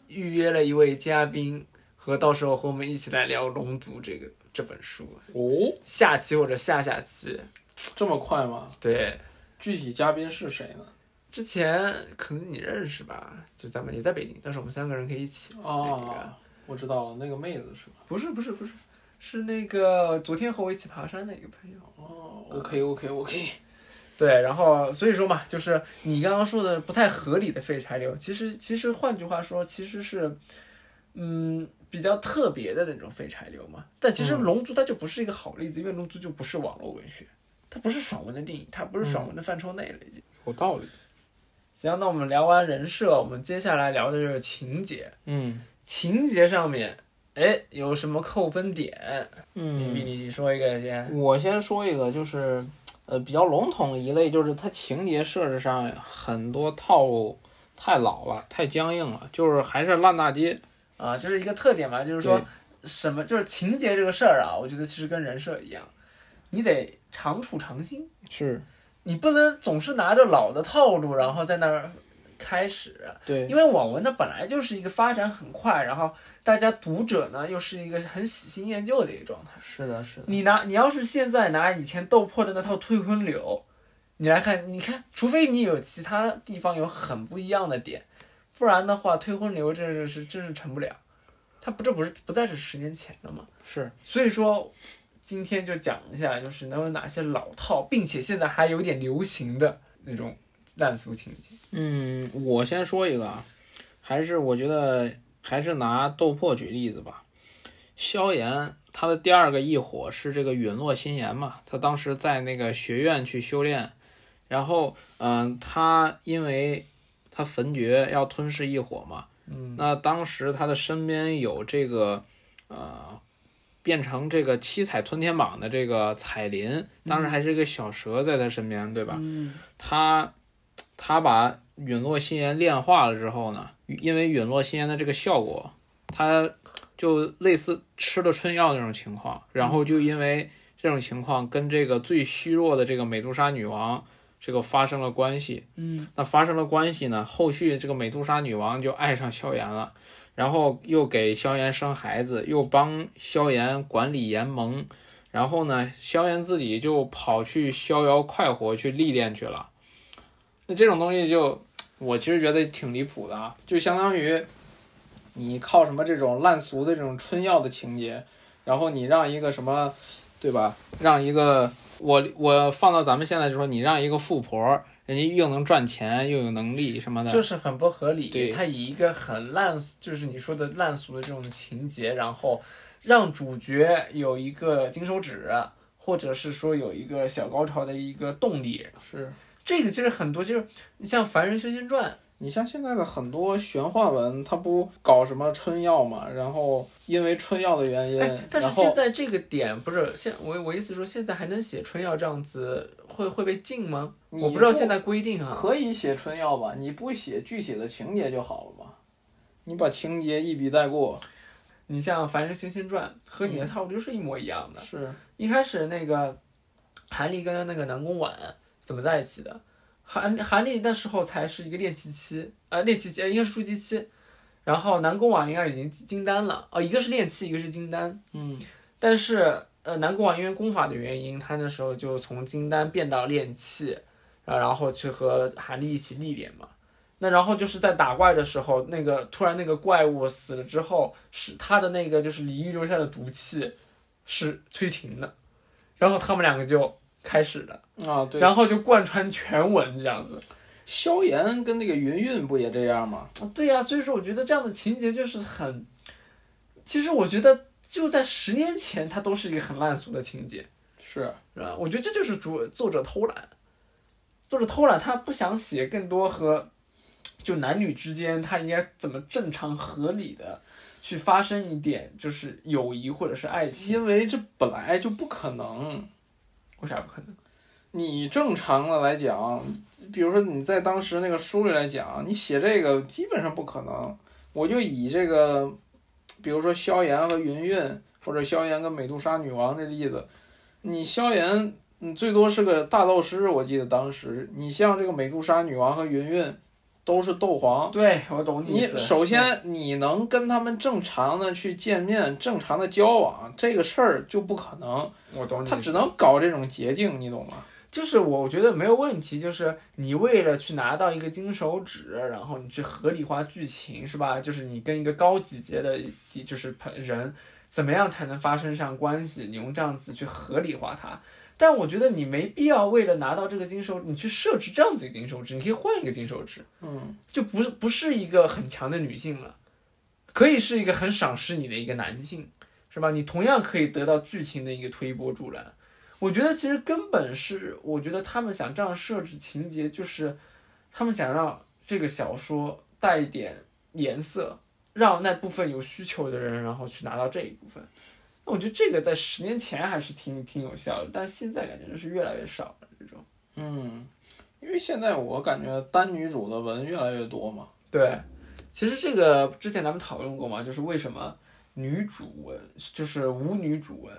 预约了一位嘉宾，和到时候和我们一起来聊《龙族》这个这本书，哦，下期或者下下期。这么快吗？对，具体嘉宾是谁呢？之前可能你认识吧，就咱们也在北京，但是我们三个人可以一起。那个哦，我知道了，那个妹子是吧？不是不是不是，是那个昨天和我一起爬山的一个朋友。哦，OK OK OK，对，然后所以说嘛，就是你刚刚说的不太合理的废柴流，其实其实换句话说，其实是，嗯，比较特别的那种废柴流嘛。但其实《嗯龙族》它就不是一个好例子，因为《龙族》就不是网络文学，它不是爽文的电影，它不是爽文的范畴内了已经。有道理。行，那我们聊完人设，我们接下来聊的就是情节。嗯情节上面，哎，有什么扣分点？嗯你你说一个先。我先说一个，就是呃比较笼统一类，就是它情节设置上很多套路太老了，太僵硬了，就是还是烂大街。啊，这是一个特点嘛，就是说什么，就是情节这个事儿啊，我觉得其实跟人设一样，你得长处长新，是你不能总是拿着老的套路，然后在那儿开始，对，因为网文它本来就是一个发展很快，然后大家读者呢又是一个很喜新厌旧的一个状态。是的，是的，你拿你要是现在拿以前斗破的那套退婚流，你来看，你看，除非你有其他地方有很不一样的点，不然的话，退婚流这是是真是成不了。它不这不是不再是十年前的嘛？是所以说，今天就讲一下，就是能有哪些老套，并且现在还有点流行的那种烂俗情节。嗯，我先说一个啊，还是我觉得还是拿斗破举例子吧。萧炎他的第二个异火是这个陨落心炎嘛，他当时在那个学院去修炼，然后嗯、他因为他焚诀要吞噬异火嘛，嗯，那当时他的身边有这个呃。变成这个七彩吞天蟒的这个彩鳞，当时还是一个小蛇在他身边，对吧？嗯他他把陨落心炎炼化了之后呢，因为陨落心炎的这个效果，他就类似吃了春药那种情况，然后就因为这种情况跟这个最虚弱的这个美杜莎女王这个发生了关系。嗯，那发生了关系呢，后续这个美杜莎女王就爱上萧炎了。然后又给萧炎生孩子，又帮萧炎管理炎盟，然后呢，萧炎自己就跑去逍遥快活去历练去了。那这种东西就，我其实觉得挺离谱的啊，就相当于你靠什么这种烂俗的这种春药的情节，然后你让一个什么，对吧？让一个我我放到咱们现在就说，你让一个富婆，人家又能赚钱又有能力什么的，就是很不合理。对他以一个很烂，就是你说的烂俗的这种情节，然后让主角有一个金手指，或者是说有一个小高潮的一个动力。是。这个其实很多，就是你像《凡人修仙传》，你像现在的很多玄幻文，它不搞什么春药嘛，然后因为春药的原因，哎，但是现在这个点不是现我我意思说，现在还能写春药这样子，会会被禁吗？你我不知道现在规定啊。可以写春药吧，你不写具体的情节就好了嘛，你把情节一笔带过，你像《凡人修仙传》和你的套路就是一模一样的。是一开始那个韩立跟那个南宫婉怎么在一起的？韩韩立那时候才是一个练气期，呃，练气期呃应该是筑基期，然后南宫婉应该已经金丹了，哦，一个是练气，一个是金丹，嗯但是呃南宫婉因为功法的原因，他那时候就从金丹变到练气，然后然后去和韩立一起历练嘛。那然后就是在打怪的时候，那个突然那个怪物死了之后，是他的那个就是李煜留下的毒气是催情的，然后他们两个就开始了，啊对，然后就贯穿全文这样子。萧炎跟那个云韵不也这样吗？啊对呀、所以说我觉得这样的情节就是很，其实我觉得就在十年前，它都是一个很烂俗的情节，是是吧？我觉得这就是主作者偷懒，作者偷懒，他不想写更多和就男女之间他应该怎么正常合理的去发生一点就是友谊或者是爱情，因为这本来就不可能。为啥不可能？你正常的来讲，比如说你在当时那个书里来讲，你写这个基本上不可能。我就以这个，比如说萧炎和云韵，或者萧炎跟美杜莎女王这例子，你萧炎，你最多是个大斗师，我记得当时你像这个美杜莎女王和云韵，都是斗皇。对我懂你首先你能跟他们正常的去见面、正常的交往，这个事儿就不可能，我懂你，他只能搞这种捷径，你懂吗？就是我觉得没有问题，就是你为了去拿到一个金手指，然后你去合理化剧情，是吧？就是你跟一个高级阶的，就是人，怎么样才能发生上关系？你用这样子去合理化它。但我觉得你没必要为了拿到这个金手，你去设置这样子一个金手指，你可以换一个金手指，嗯，就不是不是一个很强的女性了，可以是一个很赏识你的一个男性，是吧？你同样可以得到剧情的一个推波助澜。我觉得其实根本是，我觉得他们想这样设置情节，就是他们想让这个小说带一点颜色，让那部分有需求的人，然后去拿到这一部分。那我觉得这个在十年前还是挺挺有效的，但现在感觉就是越来越少了这种。嗯，因为现在我感觉单女主的文越来越多嘛。对，其实这个之前咱们讨论过嘛，就是为什么女主文就是无女主文。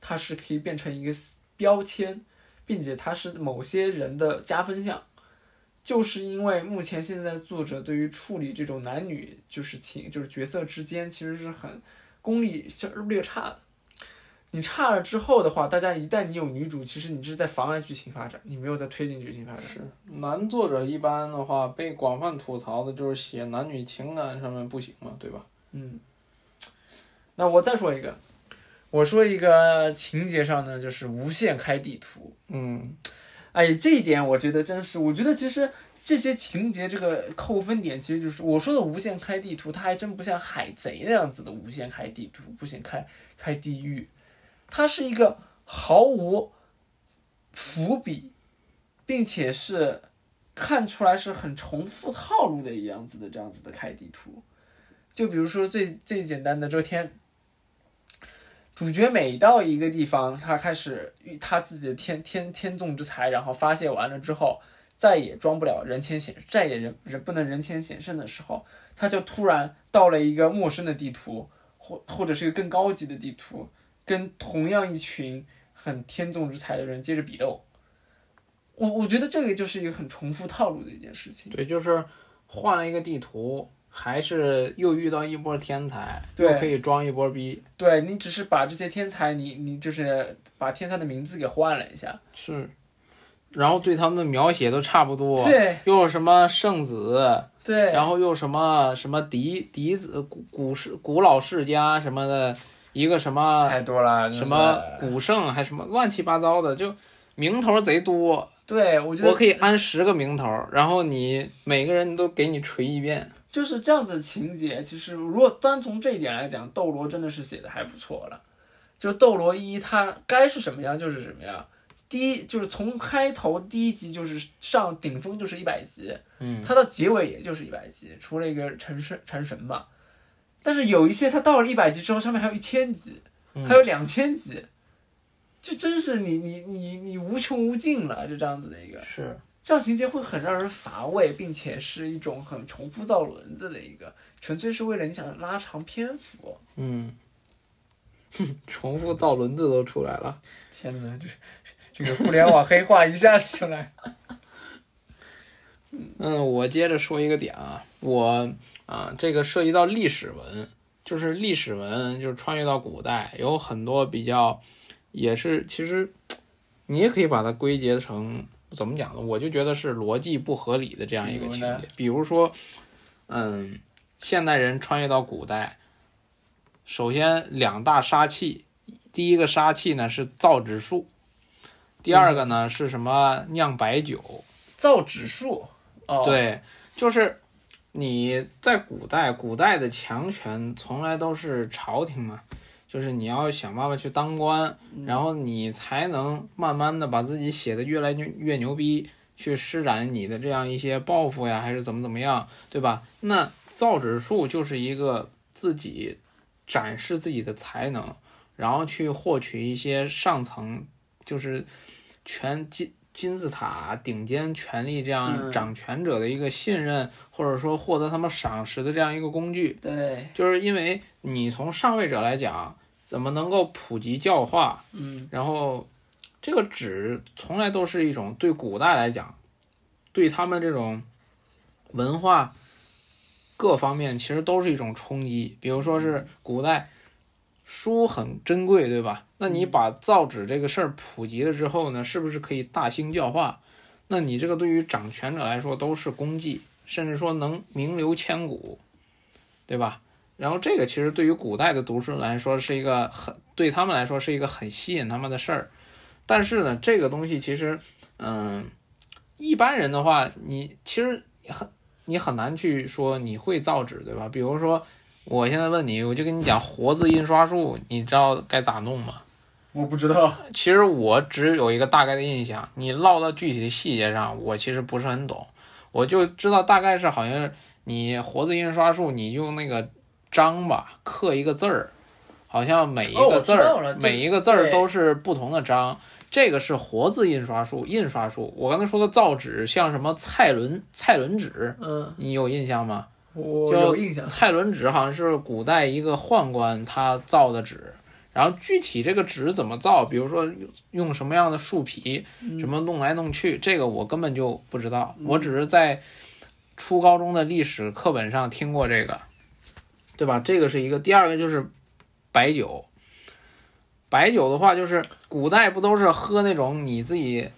它是可以变成一个标签，并且它是某些人的加分项，就是因为目前现在作者对于处理这种男女就是情就是角色之间其实是很功力略差的。你差了之后的话，大家一旦你有女主，其实你是在妨碍剧情发展，你没有在推进剧情发展。是男作者一般的话被广泛吐槽的就是写男女情感上面不行嘛，对吧？嗯。那我再说一个。我说一个情节上呢，就是无限开地图。嗯，哎，这一点我觉得真是，我觉得其实这些情节这个扣分点，其实就是我说的无限开地图，它还真不像海贼那样子的无限开地图，无限开开地狱，它是一个毫无伏笔，并且是看出来是很重复套路的一样子的这样子的开地图。就比如说最最简单的这天。主角每到一个地方，他开始他自己的天天天纵之才，然后发泄完了之后，再也装不了人前显，再也人人不能人前显圣的时候，他就突然到了一个陌生的地图，或或者是一个更高级的地图，跟同样一群很天纵之才的人接着比斗。我我觉得这个就是一个很重复套路的一件事情。对，就是换了一个地图。还是又遇到一波天才，又可以装一波逼。对你只是把这些天才，你你就是把天才的名字给换了一下。是，然后对他们的描写都差不多。对，又有什么圣子？对，然后又什么什么嫡嫡子古古世古老世家什么的，一个什么太多了，什么古圣还什么乱七八糟的，就名头贼多。对，我觉得我可以安十个名头，然后你每个人都给你锤一遍。就是这样子情节，其实如果单从这一点来讲，斗罗真的是写的还不错了。就斗罗一，它该是什么样就是什么样。第一就是从开头第一集就是上顶峰就是一百集，嗯，它到结尾也就是一百集，除了一个陈神陈神嘛。但是有一些它到了一百集之后，上面还有一千集，还有两千集，就真是你你你你无穷无尽了，就这样子的一个。是。这样情节会很让人乏味，并且是一种很重复造轮子的一个，纯粹是为了你想拉长篇幅。嗯，重复造轮子都出来了，天哪，这这个互联网黑化一下子就来。嗯，我接着说一个点啊，我啊，这个涉及到历史文，就是历史文，就是穿越到古代，有很多比较，也是其实你也可以把它归结成。怎么讲呢？我就觉得是逻辑不合理的这样一个情节。比如说，嗯，现代人穿越到古代，首先两大杀器，第一个杀器呢是造纸术，第二个呢是什么酿白酒？造纸术，哦，对，就是你在古代，古代的强权从来都是朝廷嘛。就是你要想办法去当官，然后你才能慢慢的把自己写的越来越越牛逼，去施展你的这样一些抱负呀，还是怎么怎么样，对吧？那造纸术就是一个自己展示自己的才能，然后去获取一些上层，就是全金金字塔顶尖权力这样掌权者的一个信任，或者说获得他们赏识的这样一个工具。对，就是因为你从上位者来讲。怎么能够普及教化？嗯然后这个纸从来都是一种对古代来讲，对他们这种文化各方面其实都是一种冲击。比如说是古代书很珍贵，对吧？那你把造纸这个事儿普及了之后呢，是不是可以大兴教化？那你这个对于掌权者来说都是功绩，甚至说能名留千古，对吧？然后这个其实对于古代的读书人来说是一个很对他们来说是一个很吸引他们的事儿，但是呢，这个东西其实，嗯，一般人的话，你其实很你很难去说你会造纸，对吧？比如说，我现在问你，我就跟你讲活字印刷术，你知道该咋弄吗？我不知道。其实我只有一个大概的印象，你落到具体的细节上，我其实不是很懂。我就知道大概是好像你活字印刷术，你用那个章吧刻一个字儿，好像每一个字儿、每一个字儿都是不同的章。这个是活字印刷术，印刷术。我刚才说的造纸，像什么蔡伦蔡伦纸，嗯，你有印象吗？我就有印象。蔡伦纸好像是古代一个宦官他造的纸，然后具体这个纸怎么造，比如说用什么样的树皮，什么弄来弄去，这个我根本就不知道，我只是在初高中的历史课本上听过这个，对吧？这个是一个，第二个就是白酒。白酒的话，就是古代不都是喝那种你自己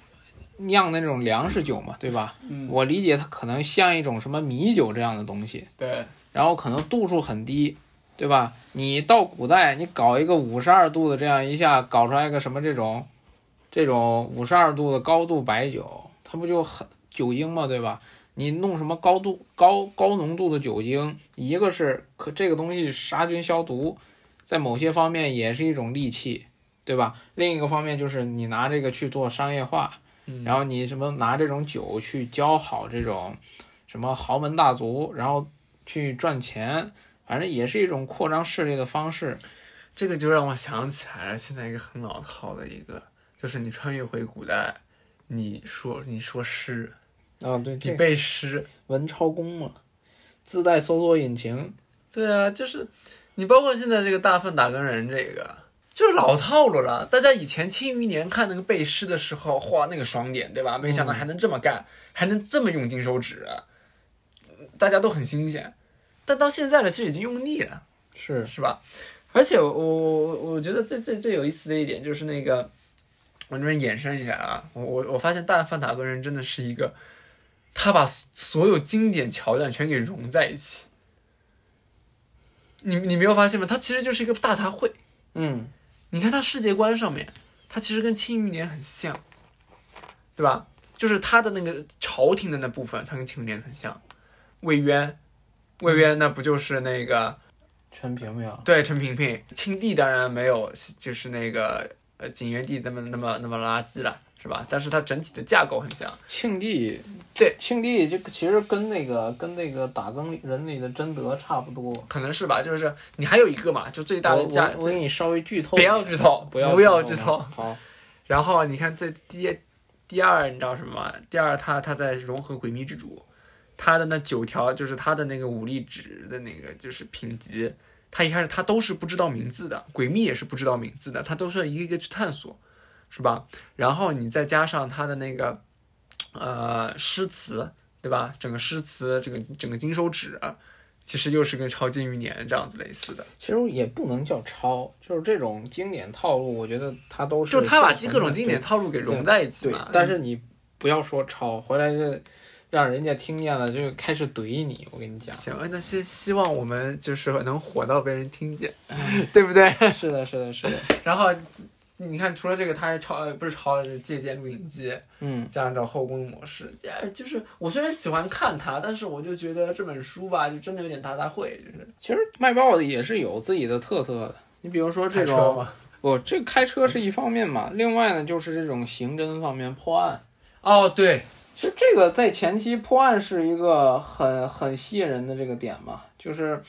酿的那种粮食酒嘛，对吧？嗯，我理解它可能像一种什么米酒这样的东西，对，然后可能度数很低，对吧？你到古代，你搞一个五十二度的这样一下，搞出来一个什么这种这种五十二度的高度白酒，它不就很酒精嘛，对吧？你弄什么高度高高浓度的酒精，一个是可这个东西杀菌消毒，在某些方面也是一种利器，对吧？另一个方面就是你拿这个去做商业化，嗯然后你什么拿这种酒去交好这种什么豪门大族，然后去赚钱，反正也是一种扩张势力的方式。这个就让我想起来了，现在一个很老套的一个，就是你穿越回古代，你说你说诗，啊，对，你背诗，文超公嘛，自带搜索引擎，对啊，就是你包括现在这个大粪打更人这个，就是老套路了。大家以前《庆余年》看那个背诗的时候，哇，那个爽点，对吧？没想到还能这么干，还能这么用金手指，大家都很新鲜。但到现在了，其实已经用腻了。是是吧？而且我我我我觉得最最最有意思的一点就是那个，我这边延伸一下啊，我我我发现大范打更人真的是一个，他把所所有经典桥段全给融在一起。你你没有发现吗？他其实就是一个大杂烩。嗯，你看他世界观上面，他其实跟《庆余年》很像，对吧？就是他的那个朝廷的那部分，他跟《庆余年》很像。魏渊，魏渊那不就是那个陈平平，对，陈萍萍，庆帝当然没有，就是那个呃景元帝那么那么那么垃圾了，是吧？但是它整体的架构很像。庆帝，对，庆帝这个其实跟那个跟那个打更人里的贞德差不多。可能是吧，就是你还有一个嘛，就最大的架，我我给你稍微剧透不，要剧透，不要不要剧剧透。好，然后你看这第第二，你知道什么吗？第二，他他在融合鬼秘之主，他的那九条就是他的那个武力值的那个就是品级，他一开始他都是不知道名字的，鬼秘也是不知道名字的，他都是一个一个去探索，是吧？然后你再加上他的那个呃诗词，对吧？整个诗词，这个整个金手指，其实又是跟抄金鱼年这样子类似的。其实也不能叫抄，就是这种经典套路，我觉得它都是就是他把各种经典套路给融在一起对嘛。，但是你不要说抄，回来就让人家听见了就开始怼你。我跟你讲，行，那些希望我们就是能火到被人听见，对不对？是的，是的，是的，然后你看，除了这个，他还抄，呃不是抄，是借鉴录影机，嗯，这样找后宫模式。这就是我虽然喜欢看它，但是我就觉得这本书吧，就真的有点大杂烩，就是其实卖报的也是有自己的特色的。你比如说这种，嘛。不，这开车是一方面嘛，另外呢就是这种刑侦方面破案。哦，对，其实这个在前期破案是一个很很吸引人的这个点嘛，就是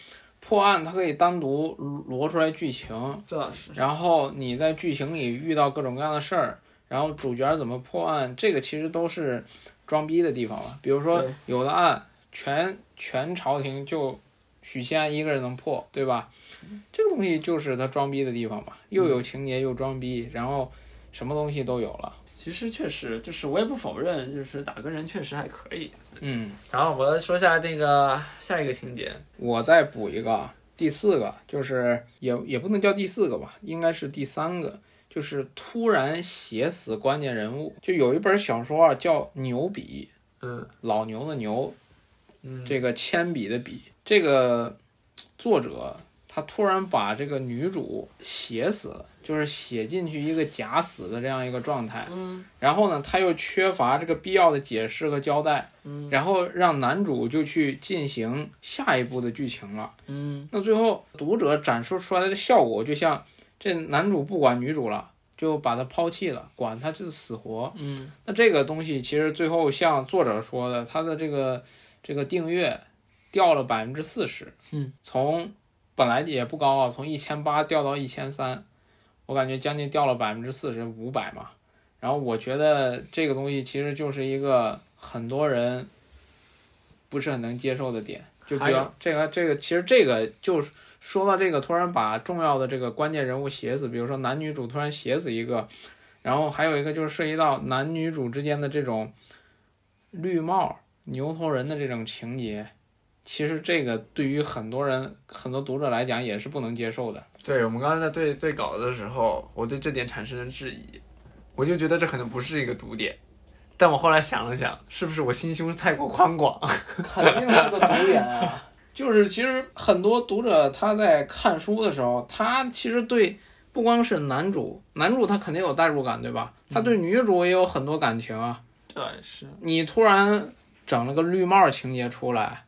破案它可以单独罗出来剧情，这倒是。然后你在剧情里遇到各种各样的事儿，然后主角怎么破案，这个其实都是装逼的地方了。比如说有的案全全朝廷就许仙安一个人能破，对吧？这个东西就是他装逼的地方嘛，又有情节又装逼，然后什么东西都有了。其实确实就是我也不否认，就是打个人确实还可以。嗯，然后我说下这个下一个情节，我再补一个，第四个就是也也不能叫第四个吧，应该是第三个，就是突然写死关键人物。就有一本小说啊，叫《牛笔》，嗯老牛的牛，嗯，这个铅笔的笔，这个作者他突然把这个女主写死了，就是写进去一个假死的这样一个状态。嗯然后呢，他又缺乏这个必要的解释和交代，嗯然后让男主就去进行下一步的剧情了。嗯那最后读者展示出来的效果，就像这男主不管女主了，就把她抛弃了，管她这死活。嗯那这个东西其实最后像作者说的，他的这个这个订阅掉了百分之四十，嗯，从本来也不高啊，从一千八掉到一千三，我感觉将近掉了百分之四十，五百嘛。然后我觉得这个东西其实就是一个很多人不是很能接受的点，就比还有方这个这个，其实这个就是说到这个，突然把重要的这个关键人物写死，比如说男女主突然写死一个，然后还有一个就是涉及到男女主之间的这种绿帽牛头人的这种情节，其实这个对于很多人很多读者来讲也是不能接受的。对我们刚才在对对稿子的时候，我对这点产生了质疑，我就觉得这可能不是一个毒点。但我后来想了想，是不是我心胸太过宽广？肯定是个读点啊。就是其实很多读者他在看书的时候，他其实对不光是男主，男主他肯定有代入感，对吧？他对女主也有很多感情啊。对，是，你突然整了个绿帽情节出来，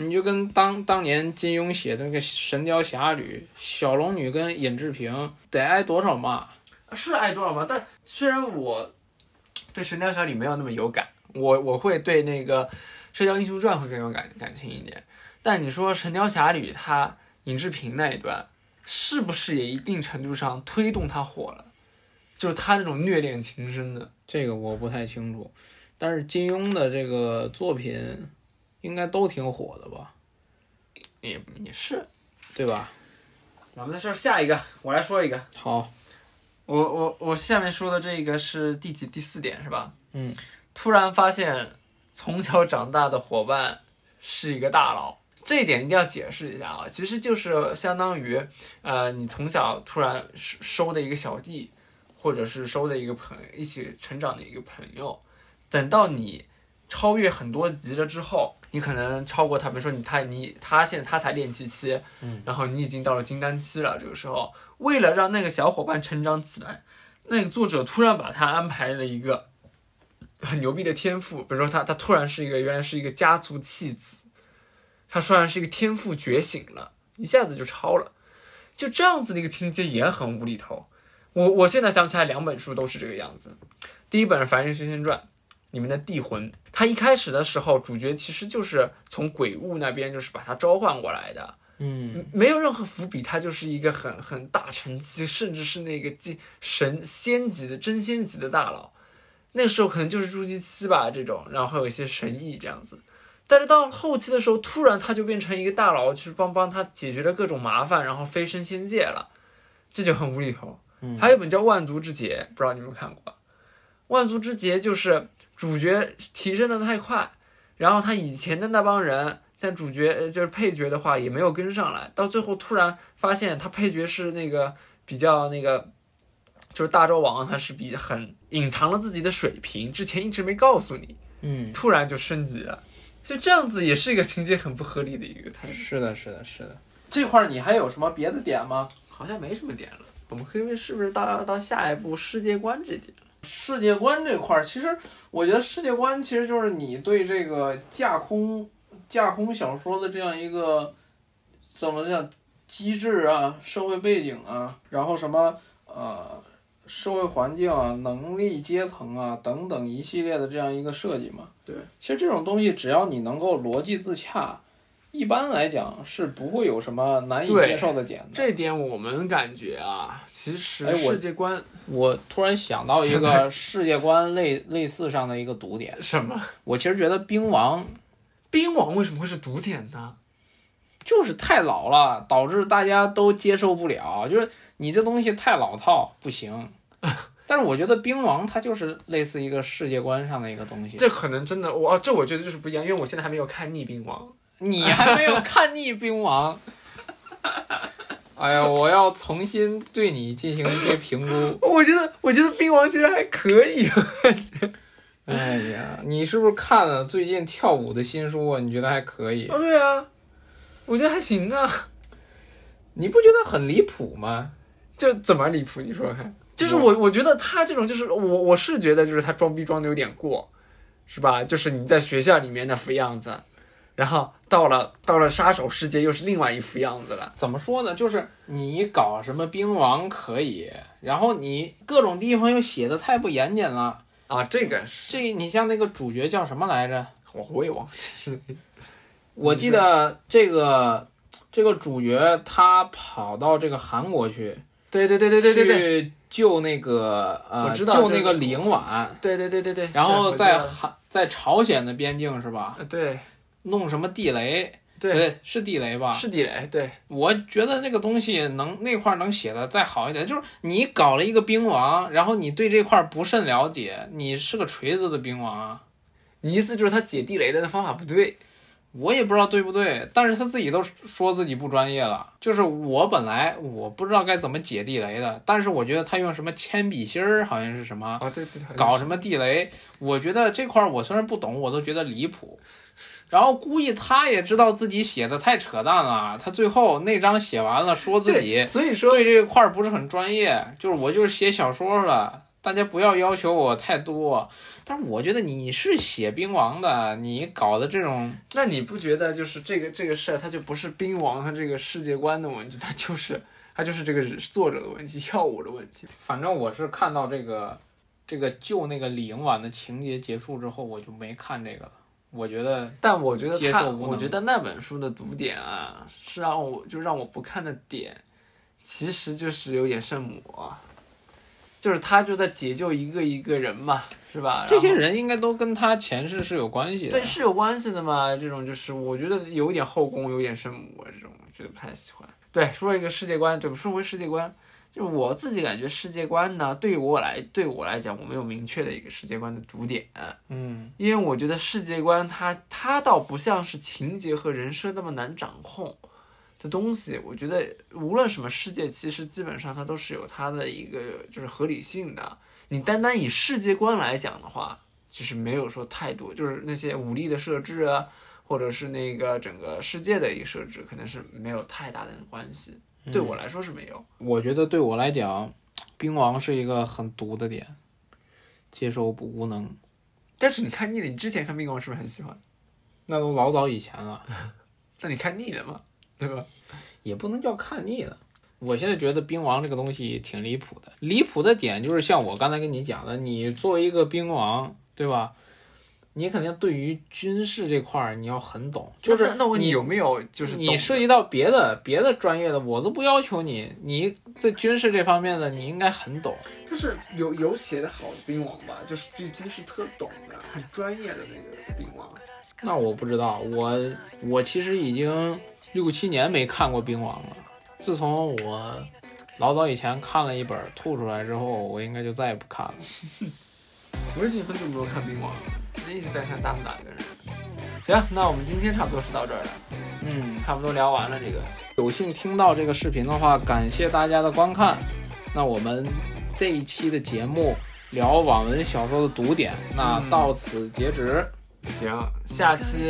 你就跟当当年金庸写的那个《神雕侠侣》，小龙女跟尹志平得挨多少骂？是挨多少骂？但虽然我对《神雕侠侣》没有那么有感，我我会对那个《射雕英雄传》会更有感感情一点。但你说《神雕侠侣》它尹志平那一段，是不是也一定程度上推动他火了？就是他这种虐恋情深的，这个我不太清楚，但是金庸的这个作品应该都挺火的吧，也也是。对吧？咱们再说下一个，我来说一个。好，我我我下面说的这个是第几第四点是吧？嗯，突然发现从小长大的伙伴是一个大佬，这一点一定要解释一下啊。其实就是相当于呃，你从小突然收收的一个小弟，或者是收的一个朋一起成长的一个朋友，等到你超越很多级了之后。你可能超过他，比如说你他你他现在他才练气期，嗯，然后你已经到了金丹期了，这个时候为了让那个小伙伴成长起来，那个作者突然把他安排了一个很牛逼的天赋，比如说他他突然是一个原来是一个家族弃子，他突然是一个天赋觉醒了，一下子就超了，就这样子的一个情节也很无厘头。我我现在想起来两本书都是这个样子，第一本是《凡人修仙传》。里面的地魂，他一开始的时候，主角其实就是从鬼物那边就是把他召唤过来的，嗯，没有任何伏笔，他就是一个很很大乘期，甚至是那个级神仙级的真仙级的大佬。那时候可能就是筑基期吧，这种，然后还有一些神意这样子。但是到后期的时候，突然他就变成一个大佬，去帮帮他解决了各种麻烦，然后飞升仙界了，这就很无厘头。嗯还有一本叫《万族之劫》，不知道你们看过？《万族之劫》就是主角提升的太快，然后他以前的那帮人，但主角呃就是配角的话也没有跟上来，到最后突然发现他配角是那个比较那个，就是大周王他是比很隐藏了自己的水平，之前一直没告诉你，嗯，突然就升级了，就这样子也是一个情节很不合理的一个态度，是的，是的，是的。这块儿你还有什么别的点吗？好像没什么点了。我们可以是不是到到下一步世界观这点？世界观这块儿，其实我觉得世界观其实就是你对这个架空架空小说的这样一个怎么讲机制啊、社会背景啊，然后什么呃社会环境啊、能力阶层啊等等一系列的这样一个设计嘛。对，其实这种东西只要你能够逻辑自洽，一般来讲是不会有什么难以接受的点的。这点我们感觉啊，其实世界观我突然想到一个世界观类类似上的一个读点。什么？我其实觉得兵王兵王为什么会是毒点呢？就是太老了，导致大家都接受不了。就是你这东西太老套，不行。但是我觉得冰王它就是类似一个世界观上的一个东西。这可能真的，我这我觉得就是不一样，因为我现在还没有看腻冰王。你还没有看腻冰王。哎呀，我要重新对你进行一些评估。我觉得，我觉得冰王其实还可以。哎呀，你是不是看了最近跳舞的新书啊？你觉得还可以？对啊，我觉得还行啊。你不觉得很离谱吗？就怎么离谱？你说说看。就是我，我觉得他这种，就是我，我是觉得，就是他装逼装的有点过，是吧？就是你在学校里面那副样子，然后到了到了杀手世界又是另外一副样子了。怎么说呢？就是你搞什么兵王可以，然后你各种地方又写的太不严谨了啊！这个是这，你像那个主角叫什么来着？我我也忘记了。我记得这个这个主角他跑到这个韩国去。对对对对对对对，去救那个呃，救那个李英婉。对对对对对。然后在韩在朝鲜的边境是吧？对。弄什么地雷？对，是地雷吧？是地雷。对，我觉得那个东西能那块能写的再好一点，就是你搞了一个兵王，然后你对这块不甚了解，你是个锤子的兵王啊。你意思就是他解地雷的方法不对？我也不知道对不对，但是他自己都说自己不专业了。就是我本来我不知道该怎么解地雷的，但是我觉得他用什么铅笔芯儿，好像是什么啊，对对，搞什么地雷，我觉得这块我虽然不懂，我都觉得离谱。然后估计他也知道自己写的太扯淡了，他最后那章写完了，说自己所以说对这块不是很专业，就是我就是写小说的。大家不要要求我太多，但是我觉得你是写兵王的，你搞的这种，那你不觉得就是这个这个事儿，它就不是兵王他这个世界观的问题，它就是它就是这个作者的问题，跳舞的问题。反正我是看到这个这个救那个李英婉的情节结束之后，我就没看这个了。我觉得，但我觉得他，我觉得那本书的读点啊，是让我就让我不看的点，其实就是有点圣母。就是他就在解救一个一个人嘛，是吧？这些人应该都跟他前世是有关系的。对，是有关系的嘛。这种就是我觉得有点后宫，有点圣母啊，这种我觉得不太喜欢。对，说一个世界观，对，说回世界观，就我自己感觉世界观呢，对于我来，对我来讲，我没有明确的一个世界观的读点。嗯，因为我觉得世界观它它倒不像是情节和人生那么难掌控。的东西，我觉得无论什么世界，其实基本上它都是有它的一个就是合理性的。你单单以世界观来讲的话，其实没有说太多，就是那些武力的设置啊，或者是那个整个世界的一个设置，可能是没有太大的关系。对我来说是没有。我觉得对我来讲，兵王是一个很毒的点，接受不无能。但是你看腻了，你之前看兵王是不是很喜欢？那都老早以前了。那你看腻了吗？对吧？也不能叫看腻了。我现在觉得兵王这个东西挺离谱的。离谱的点就是像我刚才跟你讲的，你作为一个兵王，对吧？你肯定对于军事这块儿你要很懂。就是那你有没有就是你涉及到别的别的专业的，我都不要求你。你在军事这方面的，你应该很懂。就是有有写的好的兵王吧，就是对军事特懂的、很专业的那个兵王。那我不知道，我我其实已经。六七年没看过《兵王》了。自从我老早以前看了一本吐出来之后，我应该就再也不看了。我已经很久没有看《兵王》了，一直在看大不打个人。行，那我们今天差不多是到这儿了。嗯，差不多聊完了这个。有幸听到这个视频的话，感谢大家的观看。那我们这一期的节目聊网文小说的读点，那到此截止。行，下期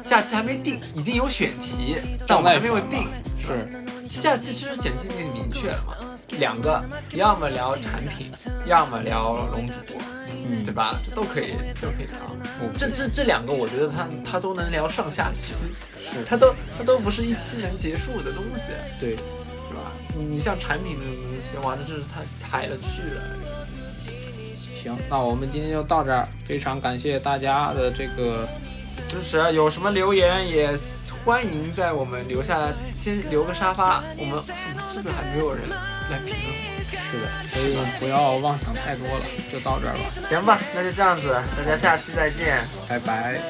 下期还没定，已经有选题，但我们还没有定。是，下期其实选题已经明确了嘛，两个，要么聊产品，要么聊龙族，嗯，对吧？都可以，都可以聊。这这这两个，我觉得他他都能聊上下期，是，他都他都不是一期能结束的东西，对，是吧？你像产品这种东西，哇，那真是太海了去了。行，那我们今天就到这儿，非常感谢大家的这个支持。有什么留言也欢迎在我们留下来，先留个沙发。我们是不是还没有人来评论？是的，所以不要妄想太多了，就到这儿吧。行吧，那就这样子，大家下期再见，拜拜。